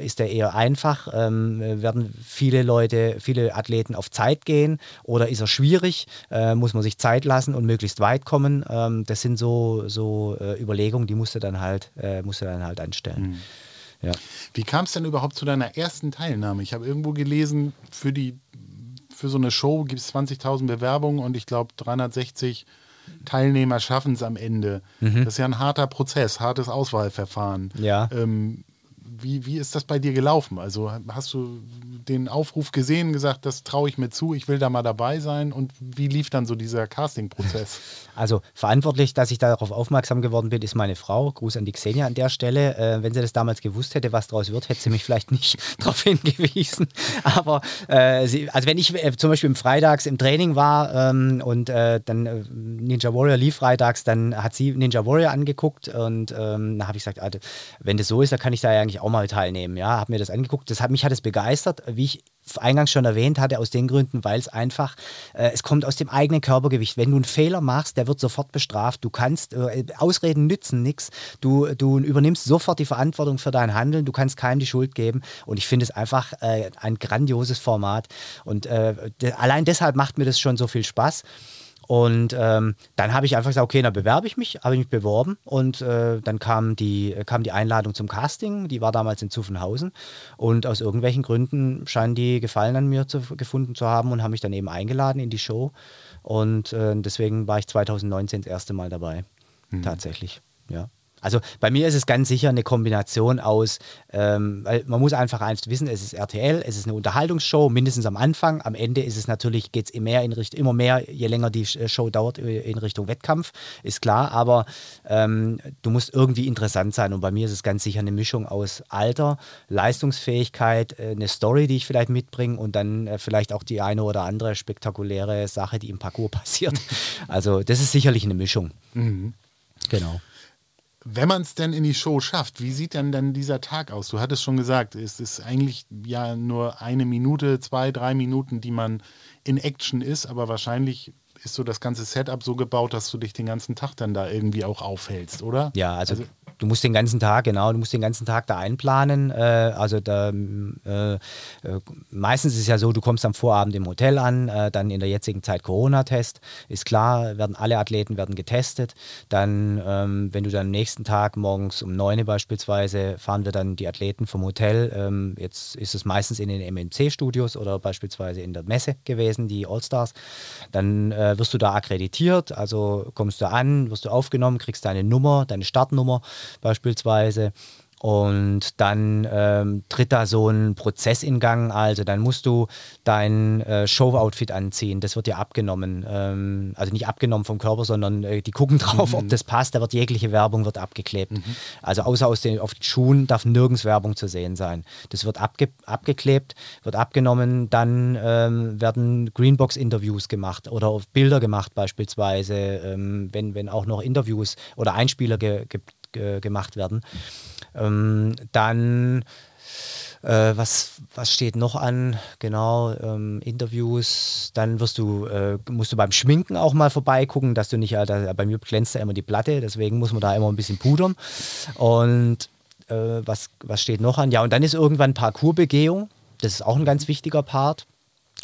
Ist der eher einfach? Ähm, werden viele Leute, viele Athleten auf Zeit gehen oder ist er schwierig? Muss man sich Zeit lassen und möglichst weit kommen? Ähm, das sind so, so Überlegungen, die musst du dann halt, musst du dann halt anstellen. Mhm. Ja. Wie kam es denn überhaupt zu deiner ersten Teilnahme? Ich habe irgendwo gelesen, für, die, für so eine Show gibt es 20.000 Bewerbungen und ich glaube 360 Teilnehmer schaffen es am Ende. Mhm. Das ist ja ein harter Prozess, hartes Auswahlverfahren. Ja. Ähm, wie, wie ist das bei dir gelaufen? Also hast du den Aufruf gesehen, gesagt, das traue ich mir zu, ich will da mal dabei sein? Und wie lief dann so dieser Casting-Prozess? Also verantwortlich, dass ich darauf aufmerksam geworden bin, ist meine Frau. Gruß an die Xenia an der Stelle. Äh, wenn sie das damals gewusst hätte, was daraus wird, hätte sie mich vielleicht nicht darauf hingewiesen. Aber äh, sie, also wenn ich äh, zum Beispiel im Freitags im Training war ähm, und äh, dann äh, Ninja Warrior lief freitags, dann hat sie Ninja Warrior angeguckt und ähm, da habe ich gesagt, also, wenn das so ist, dann kann ich da ja eigentlich auch mal teilnehmen. Ja, habe mir das angeguckt. Das hat mich hat es begeistert wie ich eingangs schon erwähnt hatte, aus den Gründen, weil es einfach, äh, es kommt aus dem eigenen Körpergewicht. Wenn du einen Fehler machst, der wird sofort bestraft. Du kannst, äh, Ausreden nützen nichts. Du, du übernimmst sofort die Verantwortung für dein Handeln. Du kannst keinem die Schuld geben. Und ich finde es einfach äh, ein grandioses Format. Und äh, allein deshalb macht mir das schon so viel Spaß. Und ähm, dann habe ich einfach gesagt, okay, dann bewerbe ich mich, habe ich mich beworben und äh, dann kam die, kam die Einladung zum Casting, die war damals in Zuffenhausen und aus irgendwelchen Gründen scheinen die Gefallen an mir zu, gefunden zu haben und haben mich dann eben eingeladen in die Show und äh, deswegen war ich 2019 das erste Mal dabei, mhm. tatsächlich, ja. Also bei mir ist es ganz sicher eine Kombination aus, ähm, weil man muss einfach eins wissen, es ist RTL, es ist eine Unterhaltungsshow, mindestens am Anfang. Am Ende ist es natürlich, geht es immer, in Richtung, immer mehr, je länger die äh, Show dauert, äh, in Richtung Wettkampf, ist klar. Aber ähm, du musst irgendwie interessant sein. Und bei mir ist es ganz sicher eine Mischung aus Alter, Leistungsfähigkeit, äh, eine Story, die ich vielleicht mitbringe und dann äh, vielleicht auch die eine oder andere spektakuläre Sache, die im Parcours passiert. Also das ist sicherlich eine Mischung. Mhm. Genau. Wenn man es denn in die Show schafft, wie sieht denn dann dieser Tag aus? Du hattest schon gesagt, es ist eigentlich ja nur eine Minute, zwei, drei Minuten, die man in Action ist, aber wahrscheinlich ist so das ganze Setup so gebaut, dass du dich den ganzen Tag dann da irgendwie auch aufhältst, oder? Ja, also, also Du musst den ganzen Tag, genau, du musst den ganzen Tag da einplanen. Äh, also da, äh, äh, meistens ist es ja so, du kommst am Vorabend im Hotel an, äh, dann in der jetzigen Zeit Corona-Test, ist klar, werden alle Athleten werden getestet. Dann, ähm, wenn du dann am nächsten Tag morgens um 9 Uhr beispielsweise, fahren wir dann die Athleten vom Hotel. Ähm, jetzt ist es meistens in den MMC-Studios oder beispielsweise in der Messe gewesen, die All-Stars. Dann äh, wirst du da akkreditiert, also kommst du an, wirst du aufgenommen, kriegst deine Nummer, deine Startnummer beispielsweise. Und dann ähm, tritt da so ein Prozess in Gang. Also dann musst du dein äh, Show-Outfit anziehen. Das wird dir abgenommen. Ähm, also nicht abgenommen vom Körper, sondern äh, die gucken drauf, mhm. ob das passt. Da wird jegliche Werbung wird abgeklebt. Mhm. Also außer aus den, auf den Schuhen darf nirgends Werbung zu sehen sein. Das wird abge abgeklebt, wird abgenommen. Dann ähm, werden Greenbox-Interviews gemacht oder Bilder gemacht beispielsweise, ähm, wenn, wenn auch noch Interviews oder Einspieler ge, ge gemacht werden. Ähm, dann äh, was, was steht noch an? Genau, ähm, Interviews. Dann wirst du, äh, musst du beim Schminken auch mal vorbeigucken, dass du nicht, äh, bei mir glänzt ja immer die Platte, deswegen muss man da immer ein bisschen pudern. Und äh, was, was steht noch an? Ja, und dann ist irgendwann Parcoursbegehung. Das ist auch ein ganz wichtiger Part.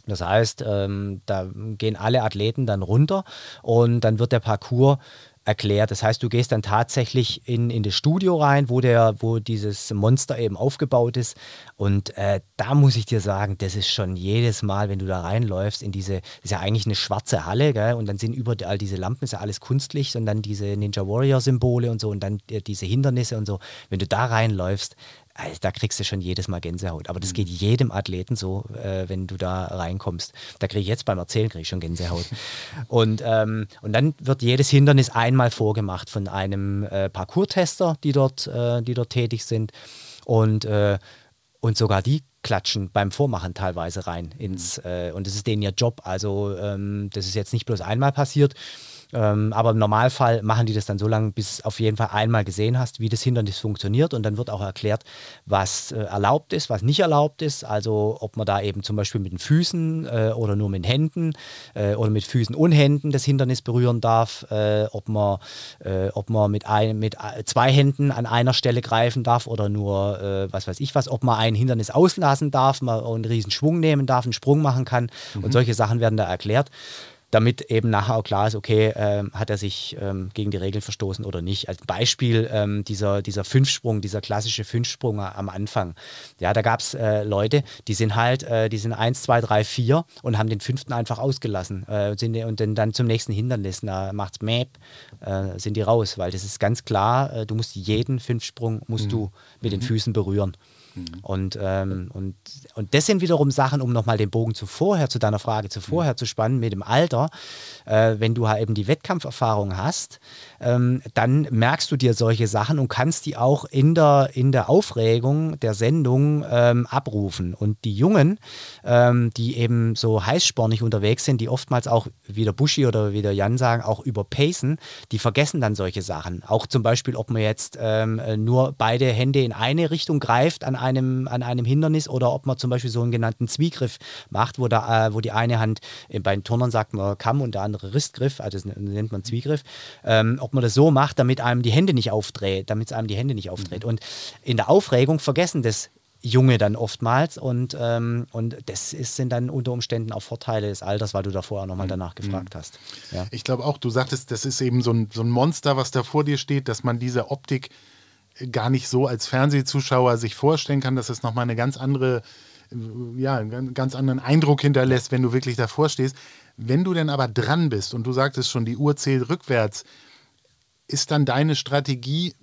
Das heißt, ähm, da gehen alle Athleten dann runter und dann wird der Parcours erklärt. Das heißt, du gehst dann tatsächlich in, in das Studio rein, wo, der, wo dieses Monster eben aufgebaut ist. Und äh, da muss ich dir sagen, das ist schon jedes Mal, wenn du da reinläufst, in diese, das ist ja eigentlich eine schwarze Halle, gell? und dann sind überall diese Lampen, ist ja alles kunstlich, und dann diese Ninja Warrior-Symbole und so und dann äh, diese Hindernisse und so. Wenn du da reinläufst, also da kriegst du schon jedes Mal Gänsehaut. Aber das mhm. geht jedem Athleten so, äh, wenn du da reinkommst. Da kriege ich jetzt beim Erzählen krieg ich schon Gänsehaut. und, ähm, und dann wird jedes Hindernis einmal vorgemacht von einem äh, Parcours-Tester, die dort, äh, die dort tätig sind. Und, äh, und sogar die klatschen beim Vormachen teilweise rein ins, mhm. Äh, und das ist denen ihr Job. Also ähm, das ist jetzt nicht bloß einmal passiert, ähm, aber im Normalfall machen die das dann so lange, bis auf jeden Fall einmal gesehen hast, wie das Hindernis funktioniert. Und dann wird auch erklärt, was äh, erlaubt ist, was nicht erlaubt ist. Also ob man da eben zum Beispiel mit den Füßen äh, oder nur mit den Händen äh, oder mit Füßen und Händen das Hindernis berühren darf. Äh, ob man, äh, ob man mit, ein, mit äh, zwei Händen an einer Stelle greifen darf oder nur, was weiß ich was. Ob man ein Hindernis auslassen darf, man einen riesen Schwung nehmen darf, einen Sprung machen kann. Mhm. Und solche Sachen werden da erklärt damit eben nachher auch klar ist, okay, ähm, hat er sich ähm, gegen die Regeln verstoßen oder nicht. Als Beispiel ähm, dieser, dieser Fünfsprung, dieser klassische Fünfsprung am Anfang. Ja, da gab es äh, Leute, die sind halt, äh, die sind eins, zwei, drei, vier und haben den fünften einfach ausgelassen äh, sind, und dann, dann zum nächsten Hindernis, da macht's Map, äh, sind die raus, weil das ist ganz klar, äh, du musst jeden Fünfsprung musst mhm. du mit den mhm. Füßen berühren. Mhm. Und, ähm, und, und das sind wiederum Sachen, um nochmal den Bogen zu vorher, zu deiner Frage zu vorher mhm. zu spannen, mit dem Alter, äh, wenn du halt eben die Wettkampferfahrung hast, ähm, dann merkst du dir solche Sachen und kannst die auch in der, in der Aufregung der Sendung ähm, abrufen. Und die Jungen, ähm, die eben so heißspornig unterwegs sind, die oftmals auch, wie der Buschi oder wie der Jan sagen, auch überpacen, die vergessen dann solche Sachen. Auch zum Beispiel, ob man jetzt ähm, nur beide Hände in eine Richtung greift an einem, an einem Hindernis oder ob man zum Beispiel so einen genannten Zwiegriff macht, wo, da, äh, wo die eine Hand, äh, bei den Turnern sagt man Kamm und der andere Ristgriff, also das nennt man Zwiegriff, ähm, ob man das so macht, damit einem die Hände nicht aufdreht, damit es einem die Hände nicht aufdreht. Mhm. Und in der Aufregung vergessen das Junge dann oftmals und, ähm, und das ist, sind dann unter Umständen auch Vorteile des Alters, weil du davor auch nochmal mhm. danach gefragt mhm. hast. Ja. Ich glaube auch, du sagtest, das ist eben so ein, so ein Monster, was da vor dir steht, dass man diese Optik gar nicht so als Fernsehzuschauer sich vorstellen kann, dass es nochmal eine ganz andere, ja, einen ganz anderen Eindruck hinterlässt, wenn du wirklich davor stehst. Wenn du denn aber dran bist und du sagtest schon, die Uhr zählt rückwärts, ist dann deine Strategie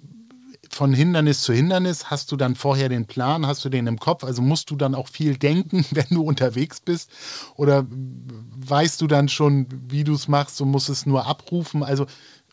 von Hindernis zu Hindernis? Hast du dann vorher den Plan? Hast du den im Kopf? Also musst du dann auch viel denken, wenn du unterwegs bist? Oder weißt du dann schon, wie du es machst und musst es nur abrufen? Also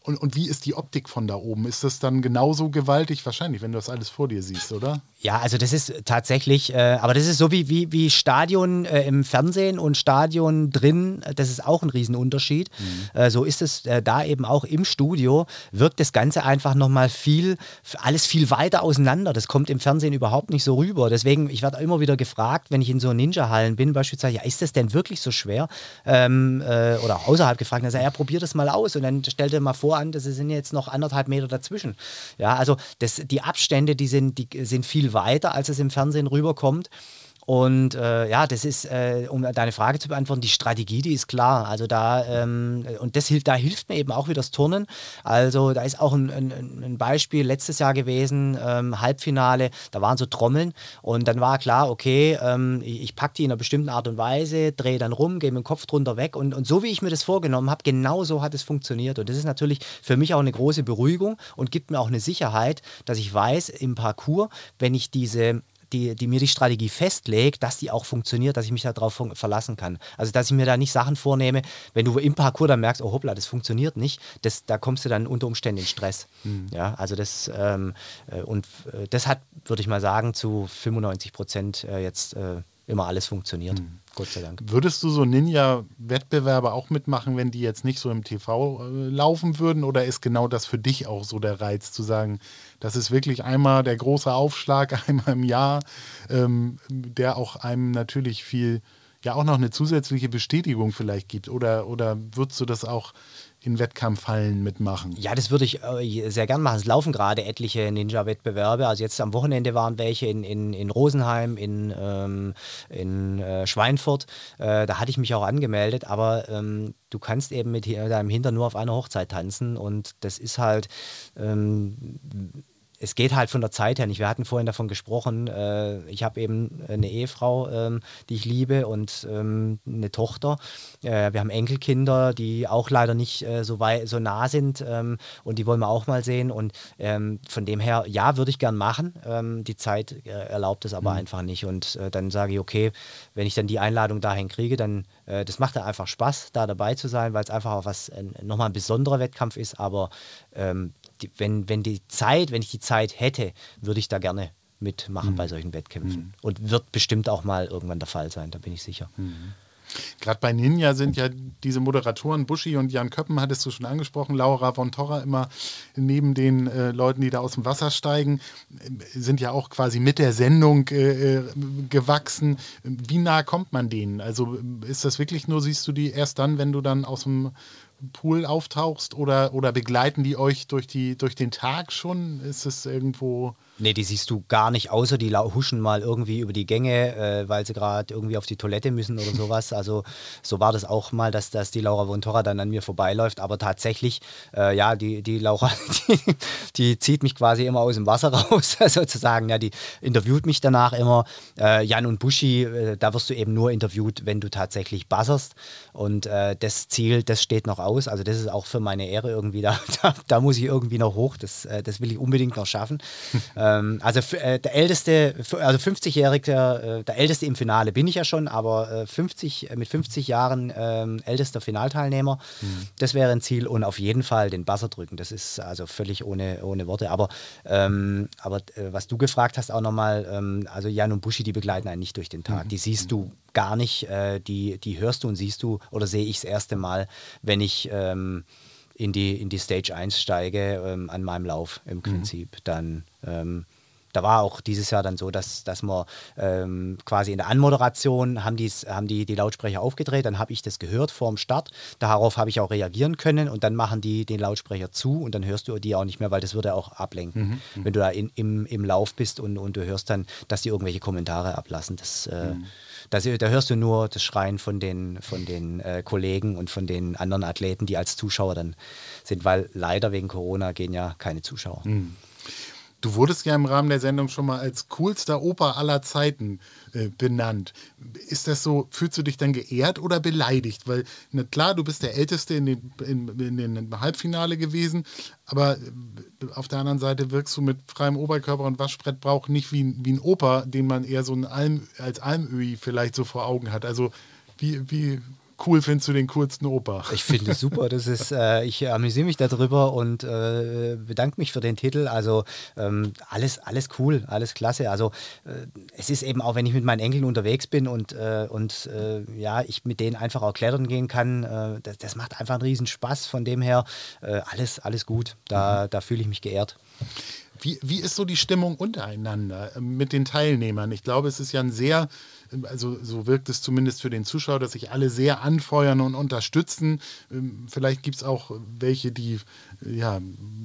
und, und wie ist die Optik von da oben? Ist das dann genauso gewaltig? Wahrscheinlich, wenn du das alles vor dir siehst, oder? Ja, also das ist tatsächlich, äh, aber das ist so wie, wie, wie Stadion äh, im Fernsehen und Stadion drin, das ist auch ein Riesenunterschied. Mhm. Äh, so ist es äh, da eben auch im Studio, wirkt das Ganze einfach nochmal viel, alles viel weiter auseinander. Das kommt im Fernsehen überhaupt nicht so rüber. Deswegen, ich werde immer wieder gefragt, wenn ich in so Ninja-Hallen bin, beispielsweise, ja, ist das denn wirklich so schwer? Ähm, äh, oder außerhalb gefragt, dann sage ja, probier das mal aus und dann stell dir mal vor, an, das sind jetzt noch anderthalb Meter dazwischen. Ja, also das, die Abstände, die sind, die sind viel weiter, als es im Fernsehen rüberkommt. Und äh, ja, das ist, äh, um deine Frage zu beantworten, die Strategie, die ist klar. Also da, ähm, und das hilft, da hilft mir eben auch wieder das Turnen. Also da ist auch ein, ein, ein Beispiel letztes Jahr gewesen, ähm, Halbfinale, da waren so Trommeln und dann war klar, okay, ähm, ich, ich packe die in einer bestimmten Art und Weise, drehe dann rum, gehe mit dem Kopf drunter weg und, und so wie ich mir das vorgenommen habe, genau so hat es funktioniert. Und das ist natürlich für mich auch eine große Beruhigung und gibt mir auch eine Sicherheit, dass ich weiß, im Parcours, wenn ich diese die, die mir die Strategie festlegt, dass die auch funktioniert, dass ich mich darauf verlassen kann. Also dass ich mir da nicht Sachen vornehme, wenn du im Parcours dann merkst, oh hoppla, das funktioniert nicht, das, da kommst du dann unter Umständen in Stress. Mhm. Ja, also das ähm, äh, und äh, das hat, würde ich mal sagen, zu 95 Prozent äh, jetzt äh, immer alles funktioniert. Mhm. Gott sei Dank. Würdest du so Ninja-Wettbewerbe auch mitmachen, wenn die jetzt nicht so im TV laufen würden? Oder ist genau das für dich auch so der Reiz, zu sagen, das ist wirklich einmal der große Aufschlag, einmal im Jahr, ähm, der auch einem natürlich viel, ja auch noch eine zusätzliche Bestätigung vielleicht gibt? Oder, oder würdest du das auch in Wettkampfhallen mitmachen? Ja, das würde ich äh, sehr gern machen. Es laufen gerade etliche Ninja-Wettbewerbe. Also jetzt am Wochenende waren welche in, in, in Rosenheim, in, ähm, in äh, Schweinfurt. Äh, da hatte ich mich auch angemeldet, aber ähm, du kannst eben mit deinem Hintern nur auf einer Hochzeit tanzen und das ist halt. Ähm, es geht halt von der Zeit her nicht. Wir hatten vorhin davon gesprochen, äh, ich habe eben eine Ehefrau, ähm, die ich liebe und ähm, eine Tochter. Äh, wir haben Enkelkinder, die auch leider nicht äh, so, weit, so nah sind ähm, und die wollen wir auch mal sehen. Und ähm, von dem her, ja, würde ich gern machen. Ähm, die Zeit äh, erlaubt es aber mhm. einfach nicht. Und äh, dann sage ich, okay, wenn ich dann die Einladung dahin kriege, dann äh, das macht ja einfach Spaß, da dabei zu sein, weil es einfach auch was nochmal ein besonderer Wettkampf ist. Aber ähm, die, wenn, wenn die Zeit, wenn ich die Zeit hätte, würde ich da gerne mitmachen mhm. bei solchen Wettkämpfen. Mhm. Und wird bestimmt auch mal irgendwann der Fall sein, da bin ich sicher. Mhm. Gerade bei Ninja sind ja diese Moderatoren, Buschi und Jan Köppen, hattest du schon angesprochen, Laura von Torra immer neben den äh, Leuten, die da aus dem Wasser steigen, äh, sind ja auch quasi mit der Sendung äh, äh, gewachsen. Wie nah kommt man denen? Also ist das wirklich nur, siehst du die erst dann, wenn du dann aus dem Pool auftauchst oder, oder begleiten die euch durch, die, durch den Tag schon? Ist es irgendwo. Nee, die siehst du gar nicht, außer die huschen mal irgendwie über die Gänge, äh, weil sie gerade irgendwie auf die Toilette müssen oder sowas. Also so war das auch mal, dass, dass die Laura Vontora dann an mir vorbeiläuft. Aber tatsächlich, äh, ja, die, die Laura, die, die, zieht mich quasi immer aus dem Wasser raus, sozusagen. Ja, die interviewt mich danach immer. Äh, Jan und Buschi, äh, da wirst du eben nur interviewt, wenn du tatsächlich buzzerst. Und äh, das Ziel, das steht noch aus. Also das ist auch für meine Ehre irgendwie, da, da, da muss ich irgendwie noch hoch. Das, äh, das will ich unbedingt noch schaffen. Ähm, also äh, der älteste, also 50-jährige, äh, der älteste im Finale bin ich ja schon, aber 50, äh, mit 50 Jahren ähm, ältester Finalteilnehmer, mhm. das wäre ein Ziel und auf jeden Fall den Buzzer drücken. Das ist also völlig ohne, ohne Worte. Aber, ähm, aber äh, was du gefragt hast auch nochmal, ähm, also Jan und Buschi, die begleiten einen nicht durch den Tag. Mhm. Die siehst du gar nicht, äh, die, die hörst du und siehst du oder sehe ich das erste Mal, wenn ich ähm, in die, in die Stage 1 steige ähm, an meinem Lauf im mhm. Prinzip, mhm. dann ähm, da war auch dieses Jahr dann so, dass, dass wir ähm, quasi in der Anmoderation haben, die's, haben die, die Lautsprecher aufgedreht, dann habe ich das gehört vor dem Start, darauf habe ich auch reagieren können und dann machen die den Lautsprecher zu und dann hörst du die auch nicht mehr, weil das würde auch ablenken, mhm. mhm. wenn du da in, im, im Lauf bist und, und du hörst dann, dass die irgendwelche Kommentare ablassen. Das, äh, mhm. das, da hörst du nur das Schreien von den, von den äh, Kollegen und von den anderen Athleten, die als Zuschauer dann sind, weil leider wegen Corona gehen ja keine Zuschauer. Mhm. Du wurdest ja im Rahmen der Sendung schon mal als coolster Opa aller Zeiten äh, benannt. Ist das so, fühlst du dich dann geehrt oder beleidigt? Weil, na klar, du bist der Älteste in den, in, in den Halbfinale gewesen, aber äh, auf der anderen Seite wirkst du mit freiem Oberkörper und Waschbrettbrauch nicht wie, wie ein Opa, den man eher so ein Alm, als Almöhi vielleicht so vor Augen hat. Also, wie, wie cool findest du den coolsten Opa? Ich finde es super. Das ist, äh, ich amüsiere mich darüber und äh, bedanke mich für den Titel. Also ähm, alles, alles cool, alles klasse. Also äh, es ist eben auch, wenn ich mit meinen Enkeln unterwegs bin und, äh, und äh, ja, ich mit denen einfach auch klettern gehen kann, äh, das, das, macht einfach einen riesen Spaß. Von dem her alles, alles gut. Da, mhm. da fühle ich mich geehrt. Wie, wie ist so die Stimmung untereinander äh, mit den Teilnehmern? Ich glaube, es ist ja ein sehr also so wirkt es zumindest für den Zuschauer, dass sich alle sehr anfeuern und unterstützen. Ähm, vielleicht gibt es auch welche, die ja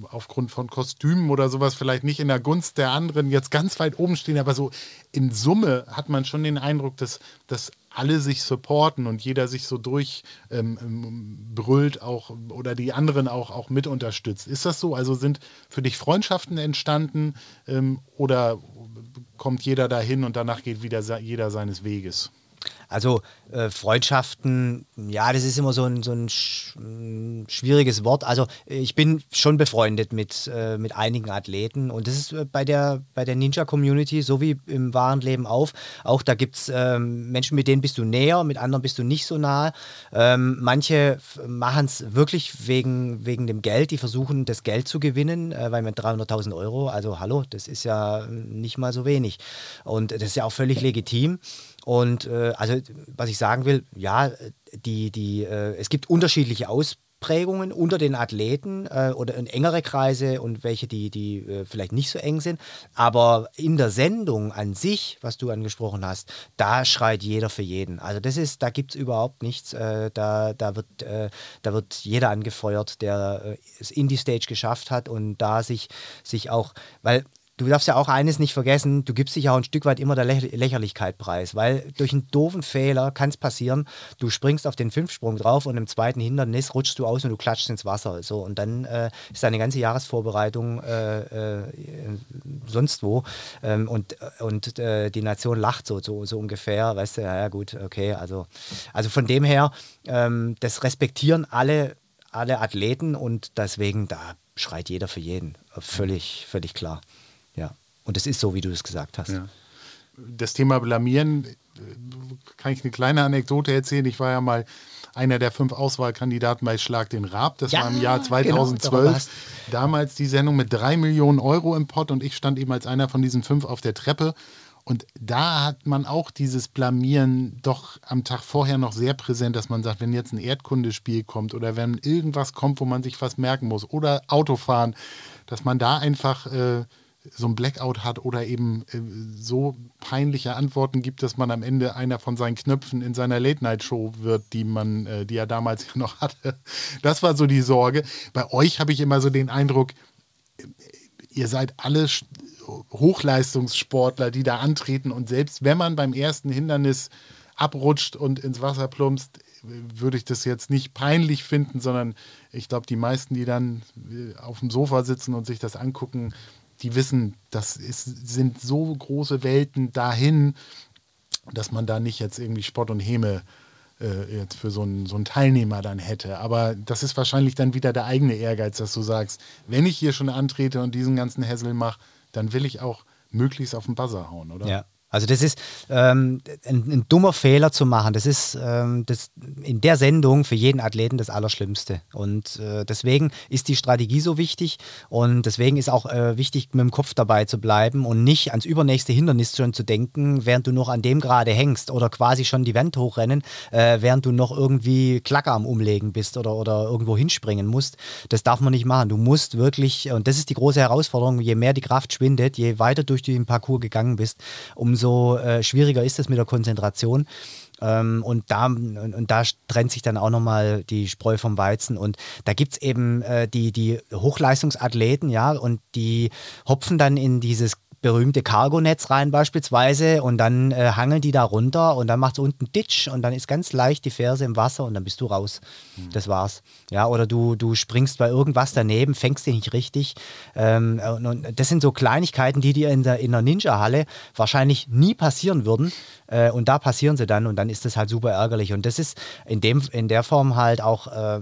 aufgrund von Kostümen oder sowas vielleicht nicht in der Gunst der anderen jetzt ganz weit oben stehen, aber so in Summe hat man schon den Eindruck, dass, dass alle sich supporten und jeder sich so durchbrüllt ähm, auch oder die anderen auch, auch mit unterstützt. Ist das so? Also sind für dich Freundschaften entstanden ähm, oder kommt jeder dahin und danach geht wieder jeder seines Weges. Also äh, Freundschaften, ja, das ist immer so ein, so ein sch mm, schwieriges Wort. Also ich bin schon befreundet mit, äh, mit einigen Athleten und das ist äh, bei der, bei der Ninja-Community so wie im wahren Leben auf. Auch da gibt es ähm, Menschen, mit denen bist du näher, mit anderen bist du nicht so nahe. Ähm, manche machen es wirklich wegen, wegen dem Geld, die versuchen das Geld zu gewinnen, äh, weil mit 300.000 Euro, also hallo, das ist ja nicht mal so wenig. Und das ist ja auch völlig legitim. Und äh, also, was ich sagen will, ja, die, die, äh, es gibt unterschiedliche Ausprägungen unter den Athleten äh, oder in engere Kreise und welche, die, die äh, vielleicht nicht so eng sind. Aber in der Sendung an sich, was du angesprochen hast, da schreit jeder für jeden. Also das ist, da gibt es überhaupt nichts. Äh, da, da, wird, äh, da wird jeder angefeuert, der es in die Stage geschafft hat und da sich, sich auch, weil du darfst ja auch eines nicht vergessen, du gibst dich auch ein Stück weit immer der Lächerlichkeit preis, weil durch einen doofen Fehler kann es passieren, du springst auf den Fünfsprung drauf und im zweiten Hindernis rutschst du aus und du klatschst ins Wasser. So, und dann äh, ist deine ganze Jahresvorbereitung äh, äh, sonst wo ähm, und, und äh, die Nation lacht so, so, so ungefähr, weißt du, ja, ja gut, okay, also, also von dem her, ähm, das respektieren alle, alle Athleten und deswegen, da schreit jeder für jeden, völlig, völlig klar. Und es ist so, wie du es gesagt hast. Ja. Das Thema Blamieren, äh, kann ich eine kleine Anekdote erzählen. Ich war ja mal einer der fünf Auswahlkandidaten bei Schlag den Rab. Das ja, war im Jahr 2012. Genau, Damals die Sendung mit drei Millionen Euro im Pott und ich stand eben als einer von diesen fünf auf der Treppe. Und da hat man auch dieses Blamieren doch am Tag vorher noch sehr präsent, dass man sagt, wenn jetzt ein Erdkundespiel kommt oder wenn irgendwas kommt, wo man sich was merken muss oder Autofahren, dass man da einfach äh, so ein Blackout hat oder eben äh, so peinliche Antworten gibt, dass man am Ende einer von seinen Knöpfen in seiner Late-Night-Show wird, die man, äh, die er damals noch hatte. Das war so die Sorge. Bei euch habe ich immer so den Eindruck, äh, ihr seid alle Hochleistungssportler, die da antreten und selbst wenn man beim ersten Hindernis abrutscht und ins Wasser plumpst, würde ich das jetzt nicht peinlich finden, sondern ich glaube, die meisten, die dann auf dem Sofa sitzen und sich das angucken, die wissen, das ist, sind so große Welten dahin, dass man da nicht jetzt irgendwie Spott und Häme äh, jetzt für so einen, so einen Teilnehmer dann hätte. Aber das ist wahrscheinlich dann wieder der eigene Ehrgeiz, dass du sagst, wenn ich hier schon antrete und diesen ganzen Hessel mache, dann will ich auch möglichst auf den Buzzer hauen, oder? Ja, also das ist ähm, ein, ein, dummer Fehler zu machen. Das ist ähm, das in der Sendung für jeden Athleten das Allerschlimmste. Und äh, deswegen ist die Strategie so wichtig und deswegen ist auch äh, wichtig, mit dem Kopf dabei zu bleiben und nicht ans übernächste Hindernis schon zu denken, während du noch an dem gerade hängst oder quasi schon die Wand hochrennen, äh, während du noch irgendwie Klacker am Umlegen bist oder, oder irgendwo hinspringen musst. Das darf man nicht machen. Du musst wirklich, und das ist die große Herausforderung, je mehr die Kraft schwindet, je weiter durch den Parcours gegangen bist, umso umso äh, schwieriger ist es mit der Konzentration. Ähm, und, da, und, und, da trennt sich dann auch nochmal die Spreu vom Weizen. Und da gibt es eben äh, die, die Hochleistungsathleten, ja, und die hopfen dann in dieses berühmte Cargo-Netz rein beispielsweise und dann äh, hangeln die da runter und dann macht es unten Ditch und dann ist ganz leicht die Ferse im Wasser und dann bist du raus. Mhm. Das war's. Ja, oder du, du springst bei irgendwas daneben, fängst dich nicht richtig. Ähm, und, und, das sind so Kleinigkeiten, die dir in der, in der Ninja-Halle wahrscheinlich nie passieren würden. Äh, und da passieren sie dann und dann ist das halt super ärgerlich. Und das ist in, dem, in der Form halt auch. Äh,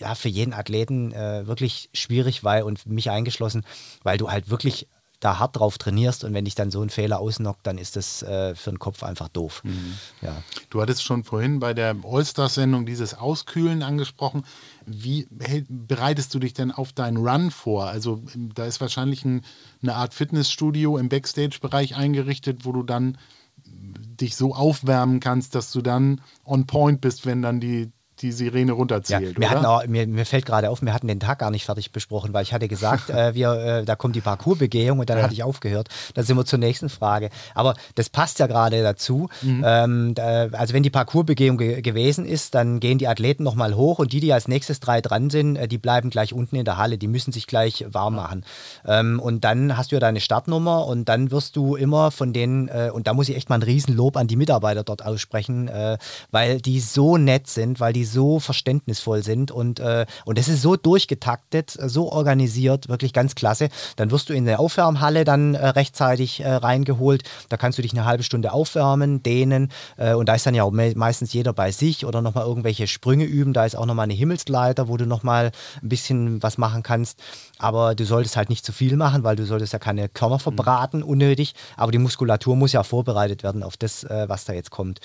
ja, für jeden Athleten äh, wirklich schwierig, weil, und mich eingeschlossen, weil du halt wirklich da hart drauf trainierst und wenn dich dann so ein Fehler ausnockt, dann ist das äh, für den Kopf einfach doof. Mhm. Ja. Du hattest schon vorhin bei der All-Stars-Sendung dieses Auskühlen angesprochen. Wie bereitest du dich denn auf deinen Run vor? Also da ist wahrscheinlich ein, eine Art Fitnessstudio im Backstage-Bereich eingerichtet, wo du dann dich so aufwärmen kannst, dass du dann on point bist, wenn dann die die Sirene runterzählt. Ja, wir hatten auch, mir, mir, fällt gerade auf, wir hatten den Tag gar nicht fertig besprochen, weil ich hatte gesagt, äh, wir, äh, da kommt die Parcoursbegehung und dann ja. hatte ich aufgehört. Dann sind wir zur nächsten Frage. Aber das passt ja gerade dazu. Mhm. Ähm, da, also wenn die Parcoursbegehung ge gewesen ist, dann gehen die Athleten nochmal hoch und die, die als nächstes drei dran sind, äh, die bleiben gleich unten in der Halle. Die müssen sich gleich warm machen. Ähm, und dann hast du ja deine Startnummer und dann wirst du immer von denen, äh, und da muss ich echt mal ein Riesenlob an die Mitarbeiter dort aussprechen, äh, weil die so nett sind, weil die so verständnisvoll sind und, äh, und das ist so durchgetaktet, so organisiert, wirklich ganz klasse. Dann wirst du in der Aufwärmhalle dann äh, rechtzeitig äh, reingeholt. Da kannst du dich eine halbe Stunde aufwärmen, dehnen äh, und da ist dann ja auch me meistens jeder bei sich oder nochmal irgendwelche Sprünge üben. Da ist auch nochmal eine Himmelsleiter, wo du nochmal ein bisschen was machen kannst. Aber du solltest halt nicht zu viel machen, weil du solltest ja keine Körner verbraten, unnötig. Aber die Muskulatur muss ja vorbereitet werden auf das, äh, was da jetzt kommt.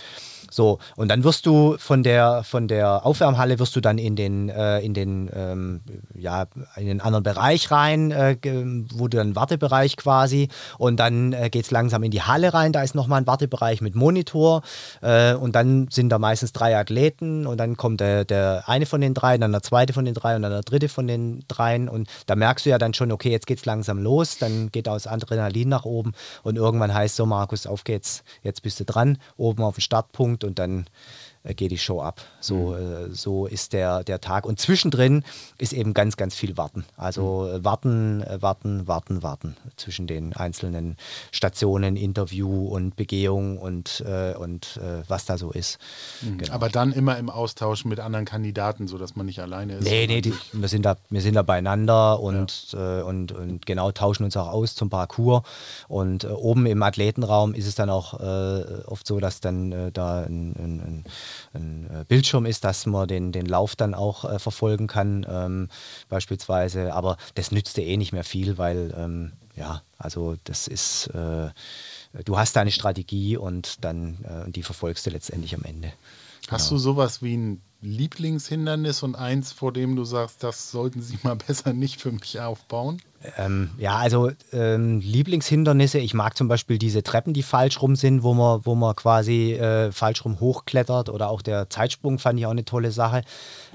So, und dann wirst du von der, von der Aufwärmhalle wirst du dann in den, äh, in den, ähm, ja, in den anderen Bereich rein, äh, wo du dann Wartebereich quasi. Und dann äh, geht es langsam in die Halle rein, da ist nochmal ein Wartebereich mit Monitor. Äh, und dann sind da meistens drei Athleten. Und dann kommt der, der eine von den drei, dann der zweite von den drei und dann der dritte von den dreien. Und da merkst du ja dann schon, okay, jetzt geht es langsam los, dann geht das Adrenalin nach oben. Und irgendwann heißt so, Markus, auf geht's, jetzt bist du dran, oben auf dem Startpunkt und dann äh, geht die Show ab. So, mhm. äh, so ist der, der Tag. Und zwischendrin ist eben ganz, ganz viel Warten. Also mhm. warten, äh, warten, warten, warten zwischen den einzelnen Stationen, Interview und Begehung und, äh, und was da so ist. Mhm. Genau. Aber dann immer im Austausch mit anderen Kandidaten, sodass man nicht alleine ist. Nee, nee, die, wir, sind da, wir sind da beieinander und, ja. und, und genau tauschen uns auch aus zum Parcours. Und oben im Athletenraum ist es dann auch oft so, dass dann da ein, ein, ein ein äh, Bildschirm ist, dass man den, den Lauf dann auch äh, verfolgen kann, ähm, beispielsweise. Aber das nützt dir eh nicht mehr viel, weil, ähm, ja, also das ist, äh, du hast deine Strategie und dann äh, die verfolgst du letztendlich am Ende. Hast genau. du sowas wie ein Lieblingshindernis und eins, vor dem du sagst, das sollten sie mal besser nicht für mich aufbauen? Ähm, ja, also ähm, Lieblingshindernisse, ich mag zum Beispiel diese Treppen, die falsch rum sind, wo man, wo man quasi äh, falsch rum hochklettert oder auch der Zeitsprung fand ich auch eine tolle Sache.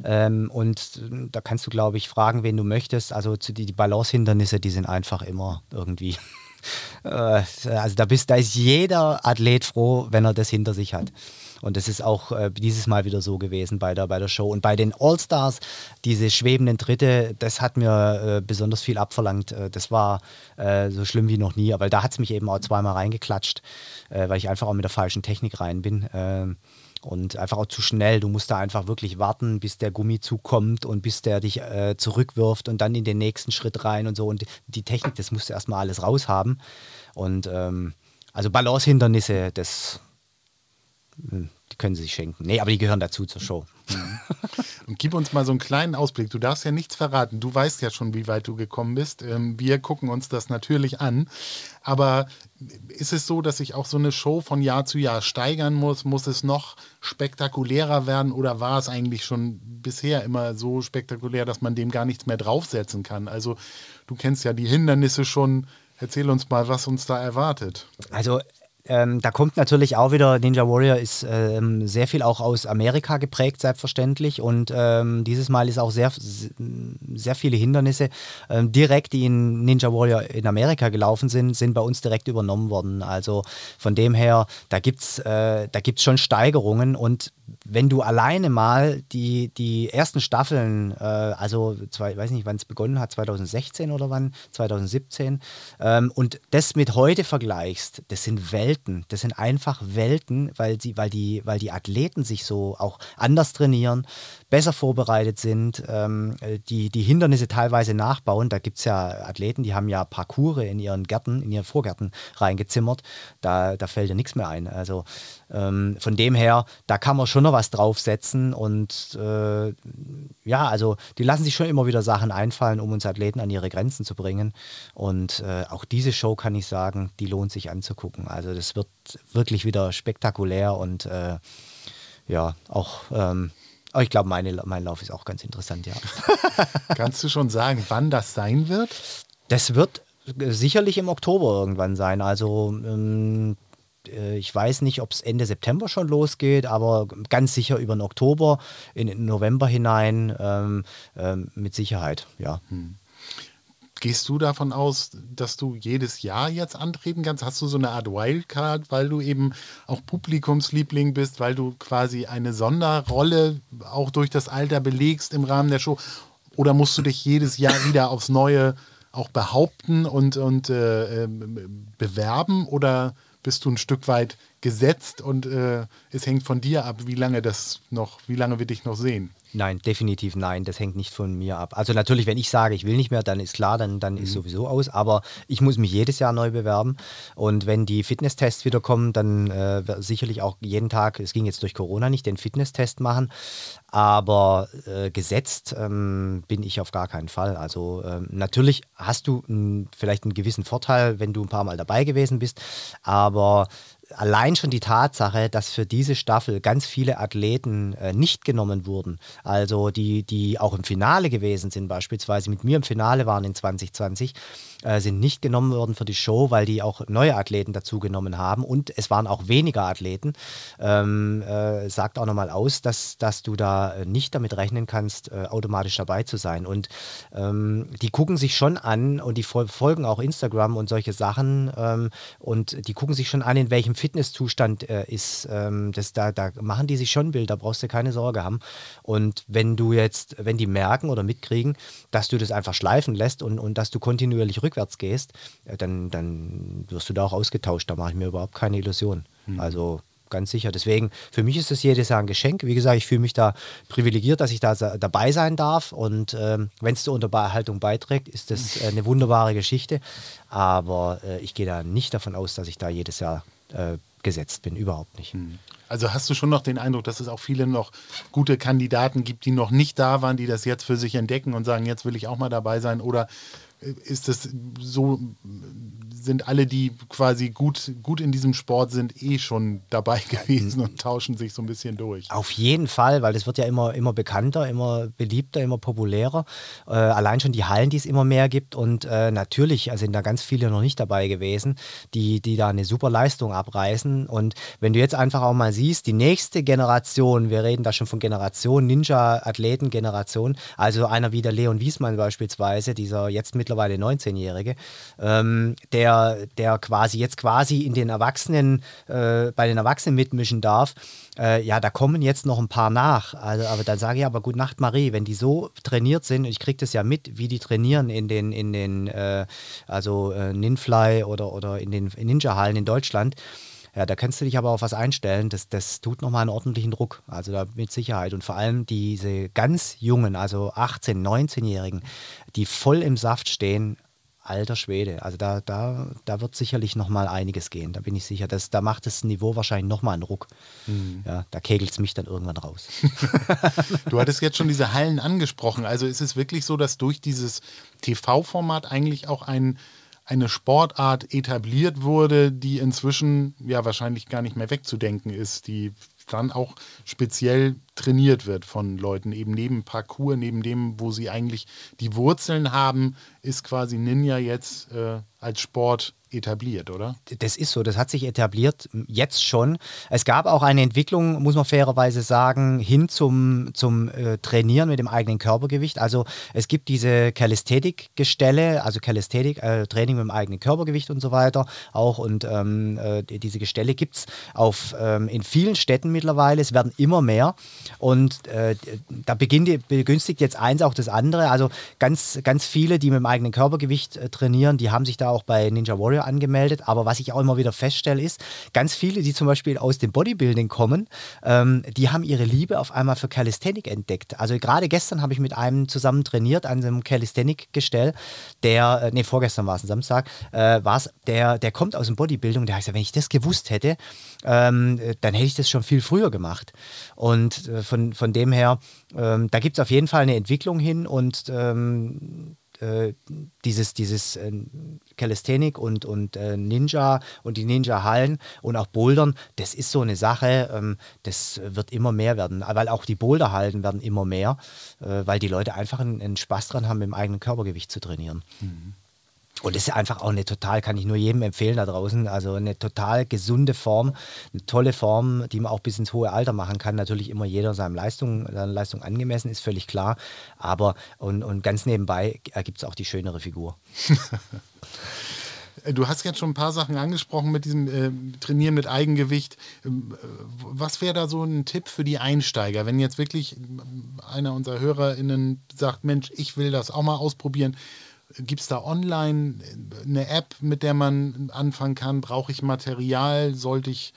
Ähm, und äh, da kannst du, glaube ich, fragen, wen du möchtest. Also die, die Balance-Hindernisse, die sind einfach immer irgendwie. äh, also da, bist, da ist jeder Athlet froh, wenn er das hinter sich hat. Und das ist auch äh, dieses Mal wieder so gewesen bei der, bei der Show. Und bei den All-Stars, diese schwebenden Dritte, das hat mir äh, besonders viel abverlangt. Äh, das war äh, so schlimm wie noch nie. Aber da hat es mich eben auch zweimal reingeklatscht, äh, weil ich einfach auch mit der falschen Technik rein bin. Ähm, und einfach auch zu schnell. Du musst da einfach wirklich warten, bis der Gummizug kommt und bis der dich äh, zurückwirft und dann in den nächsten Schritt rein und so. Und die Technik, das musst du erstmal alles raushaben. Und ähm, also Balancehindernisse, das die können sie sich schenken. Nee, aber die gehören dazu zur Show. Und gib uns mal so einen kleinen Ausblick. Du darfst ja nichts verraten. Du weißt ja schon, wie weit du gekommen bist. Ähm, wir gucken uns das natürlich an. Aber ist es so, dass sich auch so eine Show von Jahr zu Jahr steigern muss? Muss es noch spektakulärer werden oder war es eigentlich schon bisher immer so spektakulär, dass man dem gar nichts mehr draufsetzen kann? Also du kennst ja die Hindernisse schon. Erzähl uns mal, was uns da erwartet. Also ähm, da kommt natürlich auch wieder, Ninja Warrior ist ähm, sehr viel auch aus Amerika geprägt, selbstverständlich. Und ähm, dieses Mal ist auch sehr, sehr viele Hindernisse ähm, direkt, die in Ninja Warrior in Amerika gelaufen sind, sind bei uns direkt übernommen worden. Also von dem her, da gibt es äh, schon Steigerungen. Und wenn du alleine mal die, die ersten Staffeln, äh, also zwei, weiß nicht, wann es begonnen hat, 2016 oder wann, 2017, ähm, und das mit heute vergleichst, das sind Welten. Das sind einfach Welten, weil, sie, weil, die, weil die Athleten sich so auch anders trainieren, besser vorbereitet sind, ähm, die, die Hindernisse teilweise nachbauen. Da gibt es ja Athleten, die haben ja Parcours in ihren Gärten, in ihren Vorgärten reingezimmert. Da, da fällt ja nichts mehr ein. Also ähm, von dem her, da kann man schon noch was draufsetzen und äh, ja, also die lassen sich schon immer wieder Sachen einfallen, um uns Athleten an ihre Grenzen zu bringen. Und äh, auch diese Show kann ich sagen, die lohnt sich anzugucken. Also das wird wirklich wieder spektakulär und äh, ja, auch ähm, aber ich glaube, mein Lauf ist auch ganz interessant, ja. Kannst du schon sagen, wann das sein wird? Das wird sicherlich im Oktober irgendwann sein. Also ähm, äh, ich weiß nicht, ob es Ende September schon losgeht, aber ganz sicher über den Oktober, in den November hinein, ähm, ähm, mit Sicherheit, ja. Hm. Gehst du davon aus, dass du jedes Jahr jetzt antreten kannst? Hast du so eine Art Wildcard, weil du eben auch Publikumsliebling bist, weil du quasi eine Sonderrolle auch durch das Alter belegst im Rahmen der Show? Oder musst du dich jedes Jahr wieder aufs Neue auch behaupten und, und äh, ähm, bewerben? Oder bist du ein Stück weit gesetzt und äh, es hängt von dir ab, wie lange das noch, wie lange wir dich noch sehen? Nein, definitiv nein. Das hängt nicht von mir ab. Also natürlich, wenn ich sage, ich will nicht mehr, dann ist klar, dann, dann mhm. ist sowieso aus. Aber ich muss mich jedes Jahr neu bewerben. Und wenn die Fitnesstests wieder kommen, dann äh, sicherlich auch jeden Tag, es ging jetzt durch Corona nicht, den Fitnesstest machen. Aber äh, gesetzt ähm, bin ich auf gar keinen Fall. Also ähm, natürlich hast du m, vielleicht einen gewissen Vorteil, wenn du ein paar Mal dabei gewesen bist. Aber allein schon die Tatsache, dass für diese Staffel ganz viele Athleten äh, nicht genommen wurden, also die, die auch im Finale gewesen sind, beispielsweise mit mir im Finale waren in 2020, äh, sind nicht genommen worden für die Show, weil die auch neue Athleten dazu genommen haben und es waren auch weniger Athleten. Ähm, äh, sagt auch nochmal aus, dass, dass du da nicht damit rechnen kannst, äh, automatisch dabei zu sein. Und ähm, die gucken sich schon an und die folgen auch Instagram und solche Sachen ähm, und die gucken sich schon an, in welchem Fitnesszustand äh, ist. Ähm, das, da, da machen die sich schon Bild, da brauchst du keine Sorge haben. Und wenn du jetzt, wenn die merken oder mitkriegen, dass du das einfach schleifen lässt und, und dass du kontinuierlich rückwärts gehst, äh, dann, dann wirst du da auch ausgetauscht. Da mache ich mir überhaupt keine Illusion. Mhm. Also ganz sicher. Deswegen, für mich ist das jedes Jahr ein Geschenk. Wie gesagt, ich fühle mich da privilegiert, dass ich da dabei sein darf. Und ähm, wenn es zur Unterhaltung beiträgt, ist das äh, eine wunderbare Geschichte. Aber äh, ich gehe da nicht davon aus, dass ich da jedes Jahr äh, gesetzt bin. Überhaupt nicht. Hm. Also hast du schon noch den Eindruck, dass es auch viele noch gute Kandidaten gibt, die noch nicht da waren, die das jetzt für sich entdecken und sagen, jetzt will ich auch mal dabei sein? Oder ist es so, sind alle, die quasi gut, gut in diesem Sport sind, eh schon dabei gewesen und tauschen sich so ein bisschen durch. Auf jeden Fall, weil das wird ja immer, immer bekannter, immer beliebter, immer populärer. Äh, allein schon die Hallen, die es immer mehr gibt. Und äh, natürlich sind da ganz viele noch nicht dabei gewesen, die, die da eine super Leistung abreißen. Und wenn du jetzt einfach auch mal siehst, die nächste Generation, wir reden da schon von Generation, Ninja-Athleten-Generation, also einer wie der Leon Wiesmann beispielsweise, dieser jetzt mit mittlerweile 19-Jährige, ähm, der, der quasi jetzt quasi in den Erwachsenen, äh, bei den Erwachsenen mitmischen darf, äh, ja, da kommen jetzt noch ein paar nach. Also, aber dann sage ich aber, gut Nacht, Marie, wenn die so trainiert sind, ich kriege das ja mit, wie die trainieren in den, in den äh, also äh, Ninfly oder, oder in den Ninja-Hallen in Deutschland, ja, da kannst du dich aber auf was einstellen. Das, das tut nochmal einen ordentlichen Druck. Also da mit Sicherheit. Und vor allem diese ganz jungen, also 18-, 19-Jährigen, die voll im Saft stehen, alter Schwede. Also da, da, da wird sicherlich nochmal einiges gehen. Da bin ich sicher. Das, da macht das Niveau wahrscheinlich nochmal einen Ruck. Mhm. Ja, da kegelt es mich dann irgendwann raus. du hattest jetzt schon diese Hallen angesprochen. Also ist es wirklich so, dass durch dieses TV-Format eigentlich auch ein eine Sportart etabliert wurde, die inzwischen ja wahrscheinlich gar nicht mehr wegzudenken ist, die dann auch speziell trainiert wird von Leuten, eben neben Parcours, neben dem, wo sie eigentlich die Wurzeln haben, ist quasi Ninja jetzt äh, als Sport etabliert, oder? Das ist so, das hat sich etabliert, jetzt schon. Es gab auch eine Entwicklung, muss man fairerweise sagen, hin zum, zum äh, Trainieren mit dem eigenen Körpergewicht. Also es gibt diese Calisthenic-Gestelle, also Calisthenic, äh, Training mit dem eigenen Körpergewicht und so weiter auch. Und ähm, äh, diese Gestelle gibt es ähm, in vielen Städten mittlerweile. Es werden immer mehr. Und äh, da beginnt, begünstigt jetzt eins auch das andere. Also ganz, ganz viele, die mit dem eigenen Körpergewicht äh, trainieren, die haben sich da auch bei Ninja Warrior angemeldet. Aber was ich auch immer wieder feststelle, ist, ganz viele, die zum Beispiel aus dem Bodybuilding kommen, ähm, die haben ihre Liebe auf einmal für Calisthenic entdeckt. Also gerade gestern habe ich mit einem zusammen trainiert an einem Calisthenic-Gestell, der, äh, nee, vorgestern war es ein Samstag, äh, war es, der, der kommt aus dem Bodybuilding, der hat gesagt, wenn ich das gewusst hätte, ähm, dann hätte ich das schon viel früher gemacht. Und äh, von, von dem her, ähm, da gibt es auf jeden Fall eine Entwicklung hin und ähm, äh, dieses, dieses äh, Calisthenic und, und äh, Ninja und die Ninja-Hallen und auch Bouldern, das ist so eine Sache, ähm, das wird immer mehr werden, weil auch die Boulderhallen werden immer mehr, äh, weil die Leute einfach einen, einen, Spaß dran haben, dem eigenen Körpergewicht zu trainieren. Mhm. Und das ist einfach auch eine total, kann ich nur jedem empfehlen da draußen, also eine total gesunde Form, eine tolle Form, die man auch bis ins hohe Alter machen kann. Natürlich immer jeder seiner Leistung, seiner Leistung angemessen, ist völlig klar. Aber und, und ganz nebenbei ergibt es auch die schönere Figur. Du hast jetzt schon ein paar Sachen angesprochen mit diesem äh, Trainieren mit Eigengewicht. Ähm, äh, was wäre da so ein Tipp für die Einsteiger, wenn jetzt wirklich einer unserer HörerInnen sagt, Mensch, ich will das auch mal ausprobieren? Gibt es da online eine App, mit der man anfangen kann? Brauche ich Material? Sollte ich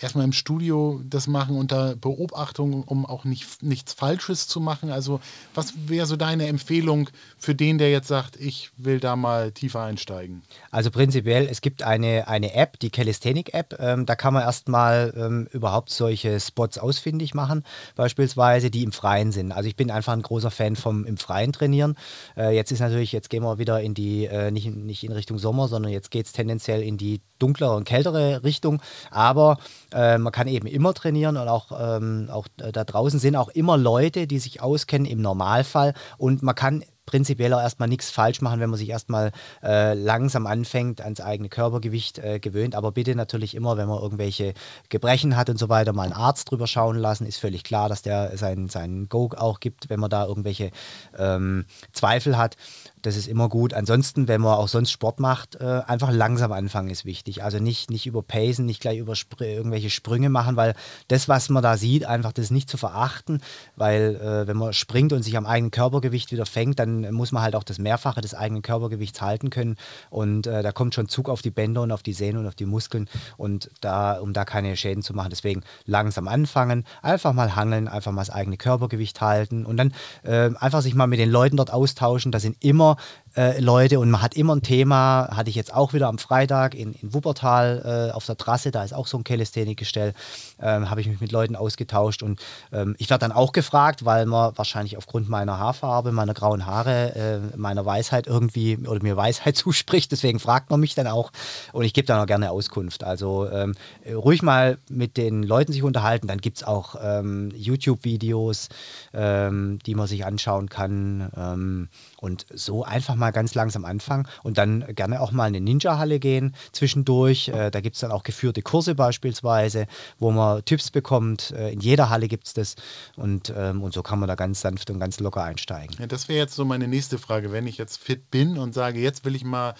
erstmal im Studio das machen unter Beobachtung, um auch nicht, nichts Falsches zu machen? Also, was wäre so deine Empfehlung für den, der jetzt sagt, ich will da mal tiefer einsteigen? Also prinzipiell, es gibt eine, eine App, die Calisthenic-App. Ähm, da kann man erstmal ähm, überhaupt solche Spots ausfindig machen, beispielsweise, die im Freien sind. Also ich bin einfach ein großer Fan vom im Freien trainieren. Äh, jetzt ist natürlich, jetzt gehen wir wieder in die, äh, nicht, nicht in Richtung Sommer, sondern jetzt geht es tendenziell in die dunklere und kältere Richtung. Aber äh, man kann eben immer trainieren und auch, ähm, auch äh, da draußen sind auch immer Leute, die sich auskennen im Normalfall. Und man kann prinzipiell auch erstmal nichts falsch machen, wenn man sich erstmal äh, langsam anfängt, ans eigene Körpergewicht äh, gewöhnt. Aber bitte natürlich immer, wenn man irgendwelche Gebrechen hat und so weiter, mal einen Arzt drüber schauen lassen. Ist völlig klar, dass der seinen, seinen Go auch gibt, wenn man da irgendwelche ähm, Zweifel hat. Das ist immer gut. Ansonsten, wenn man auch sonst Sport macht, äh, einfach langsam anfangen ist wichtig. Also nicht, nicht überpacen, nicht gleich über Spr irgendwelche Sprünge machen, weil das, was man da sieht, einfach das nicht zu verachten, weil äh, wenn man springt und sich am eigenen Körpergewicht wieder fängt, dann muss man halt auch das Mehrfache des eigenen Körpergewichts halten können und äh, da kommt schon Zug auf die Bänder und auf die Sehnen und auf die Muskeln und da, um da keine Schäden zu machen, deswegen langsam anfangen, einfach mal hangeln, einfach mal das eigene Körpergewicht halten und dann einfach sich mal mit den Leuten dort austauschen. Da sind immer Ah. Äh, Leute. Und man hat immer ein Thema, hatte ich jetzt auch wieder am Freitag in, in Wuppertal äh, auf der Trasse, da ist auch so ein Calisthenic-Gestell, ähm, habe ich mich mit Leuten ausgetauscht. Und ähm, ich werde dann auch gefragt, weil man wahrscheinlich aufgrund meiner Haarfarbe, meiner grauen Haare, äh, meiner Weisheit irgendwie oder mir Weisheit zuspricht, deswegen fragt man mich dann auch. Und ich gebe dann auch gerne Auskunft. Also ähm, ruhig mal mit den Leuten sich unterhalten, dann gibt es auch ähm, YouTube-Videos, ähm, die man sich anschauen kann. Ähm, und so einfach mal ganz langsam anfangen und dann gerne auch mal in eine Ninja-Halle gehen zwischendurch. Äh, da gibt es dann auch geführte Kurse beispielsweise, wo man Tipps bekommt. Äh, in jeder Halle gibt es das und, ähm, und so kann man da ganz sanft und ganz locker einsteigen. Ja, das wäre jetzt so meine nächste Frage. Wenn ich jetzt fit bin und sage, jetzt will ich mal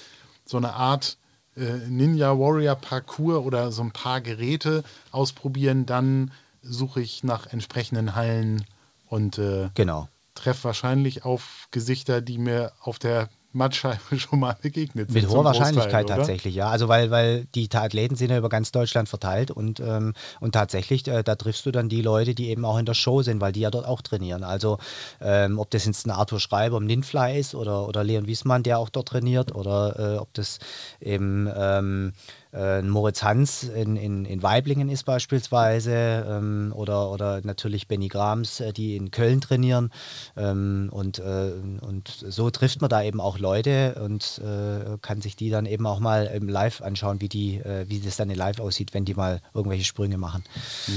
so eine Art äh, Ninja Warrior Parcours oder so ein paar Geräte ausprobieren, dann suche ich nach entsprechenden Hallen und äh, genau treffe wahrscheinlich auf Gesichter, die mir auf der Mattscheibe schon mal begegnet sind. Mit hoher Wahrscheinlichkeit oder? tatsächlich, ja. Also weil, weil die Athleten sind ja über ganz Deutschland verteilt und, ähm, und tatsächlich, äh, da triffst du dann die Leute, die eben auch in der Show sind, weil die ja dort auch trainieren. Also ähm, ob das jetzt ein Arthur Schreiber im Ninfly ist oder, oder Leon Wiesmann, der auch dort trainiert, oder äh, ob das eben ähm, äh, Moritz Hans in, in, in Weiblingen ist beispielsweise ähm, oder, oder natürlich Benny Grams, äh, die in Köln trainieren. Ähm, und, äh, und so trifft man da eben auch Leute und äh, kann sich die dann eben auch mal im Live anschauen, wie, die, äh, wie das dann in Live aussieht, wenn die mal irgendwelche Sprünge machen.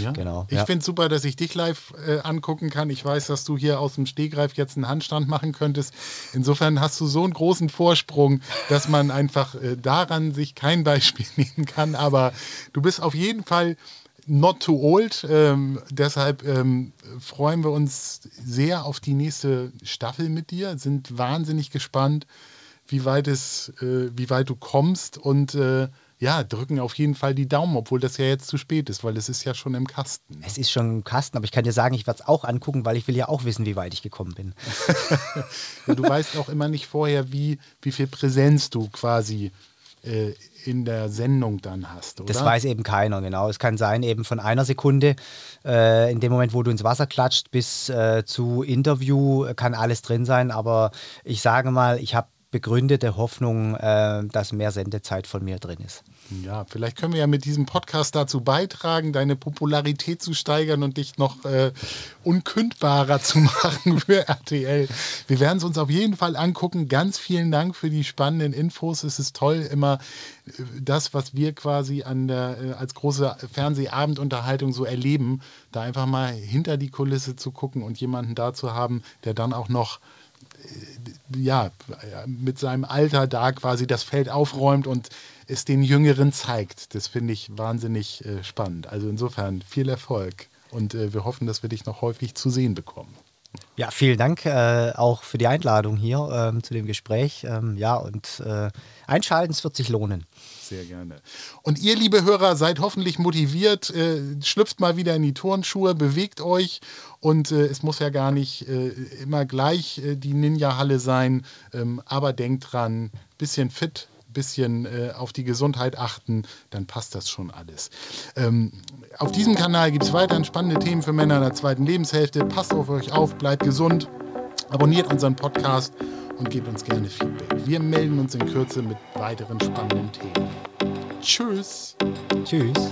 Ja. Genau. Ich ja. finde es super, dass ich dich live äh, angucken kann. Ich weiß, dass du hier aus dem Stegreif jetzt einen Handstand machen könntest. Insofern hast du so einen großen Vorsprung, dass man einfach daran sich kein Beispiel nimmt nehmen kann. Aber du bist auf jeden Fall not too old. Ähm, deshalb ähm, freuen wir uns sehr auf die nächste Staffel mit dir. Sind wahnsinnig gespannt, wie weit, es, äh, wie weit du kommst und äh, ja, drücken auf jeden Fall die Daumen, obwohl das ja jetzt zu spät ist, weil es ist ja schon im Kasten. Es ist schon im Kasten, aber ich kann dir sagen, ich werde es auch angucken, weil ich will ja auch wissen, wie weit ich gekommen bin. ja, du weißt auch immer nicht vorher, wie, wie viel Präsenz du quasi äh, in der Sendung dann hast, oder? Das weiß eben keiner, genau. Es kann sein, eben von einer Sekunde, äh, in dem Moment, wo du ins Wasser klatscht, bis äh, zu Interview kann alles drin sein. Aber ich sage mal, ich habe begründete Hoffnung, äh, dass mehr Sendezeit von mir drin ist. Ja, vielleicht können wir ja mit diesem Podcast dazu beitragen, deine Popularität zu steigern und dich noch äh, unkündbarer zu machen für RTL. Wir werden es uns auf jeden Fall angucken. Ganz vielen Dank für die spannenden Infos. Es ist toll, immer äh, das, was wir quasi an der, äh, als große Fernsehabendunterhaltung so erleben, da einfach mal hinter die Kulisse zu gucken und jemanden da zu haben, der dann auch noch ja, mit seinem Alter da quasi das Feld aufräumt und es den Jüngeren zeigt. Das finde ich wahnsinnig äh, spannend. Also insofern viel Erfolg und äh, wir hoffen, dass wir dich noch häufig zu sehen bekommen. Ja, vielen Dank äh, auch für die Einladung hier ähm, zu dem Gespräch. Ähm, ja, und äh, einschalten, es wird sich lohnen. Sehr gerne. Und ihr, liebe Hörer, seid hoffentlich motiviert, äh, schlüpft mal wieder in die Turnschuhe, bewegt euch und äh, es muss ja gar nicht äh, immer gleich äh, die Ninja-Halle sein, ähm, aber denkt dran, bisschen fit, bisschen äh, auf die Gesundheit achten, dann passt das schon alles. Ähm, auf diesem Kanal gibt es weiterhin spannende Themen für Männer in der zweiten Lebenshälfte. Passt auf euch auf, bleibt gesund, abonniert unseren Podcast und gebt uns gerne Feedback. Wir melden uns in Kürze mit weiteren spannenden Themen. Tschüss. Tschüss.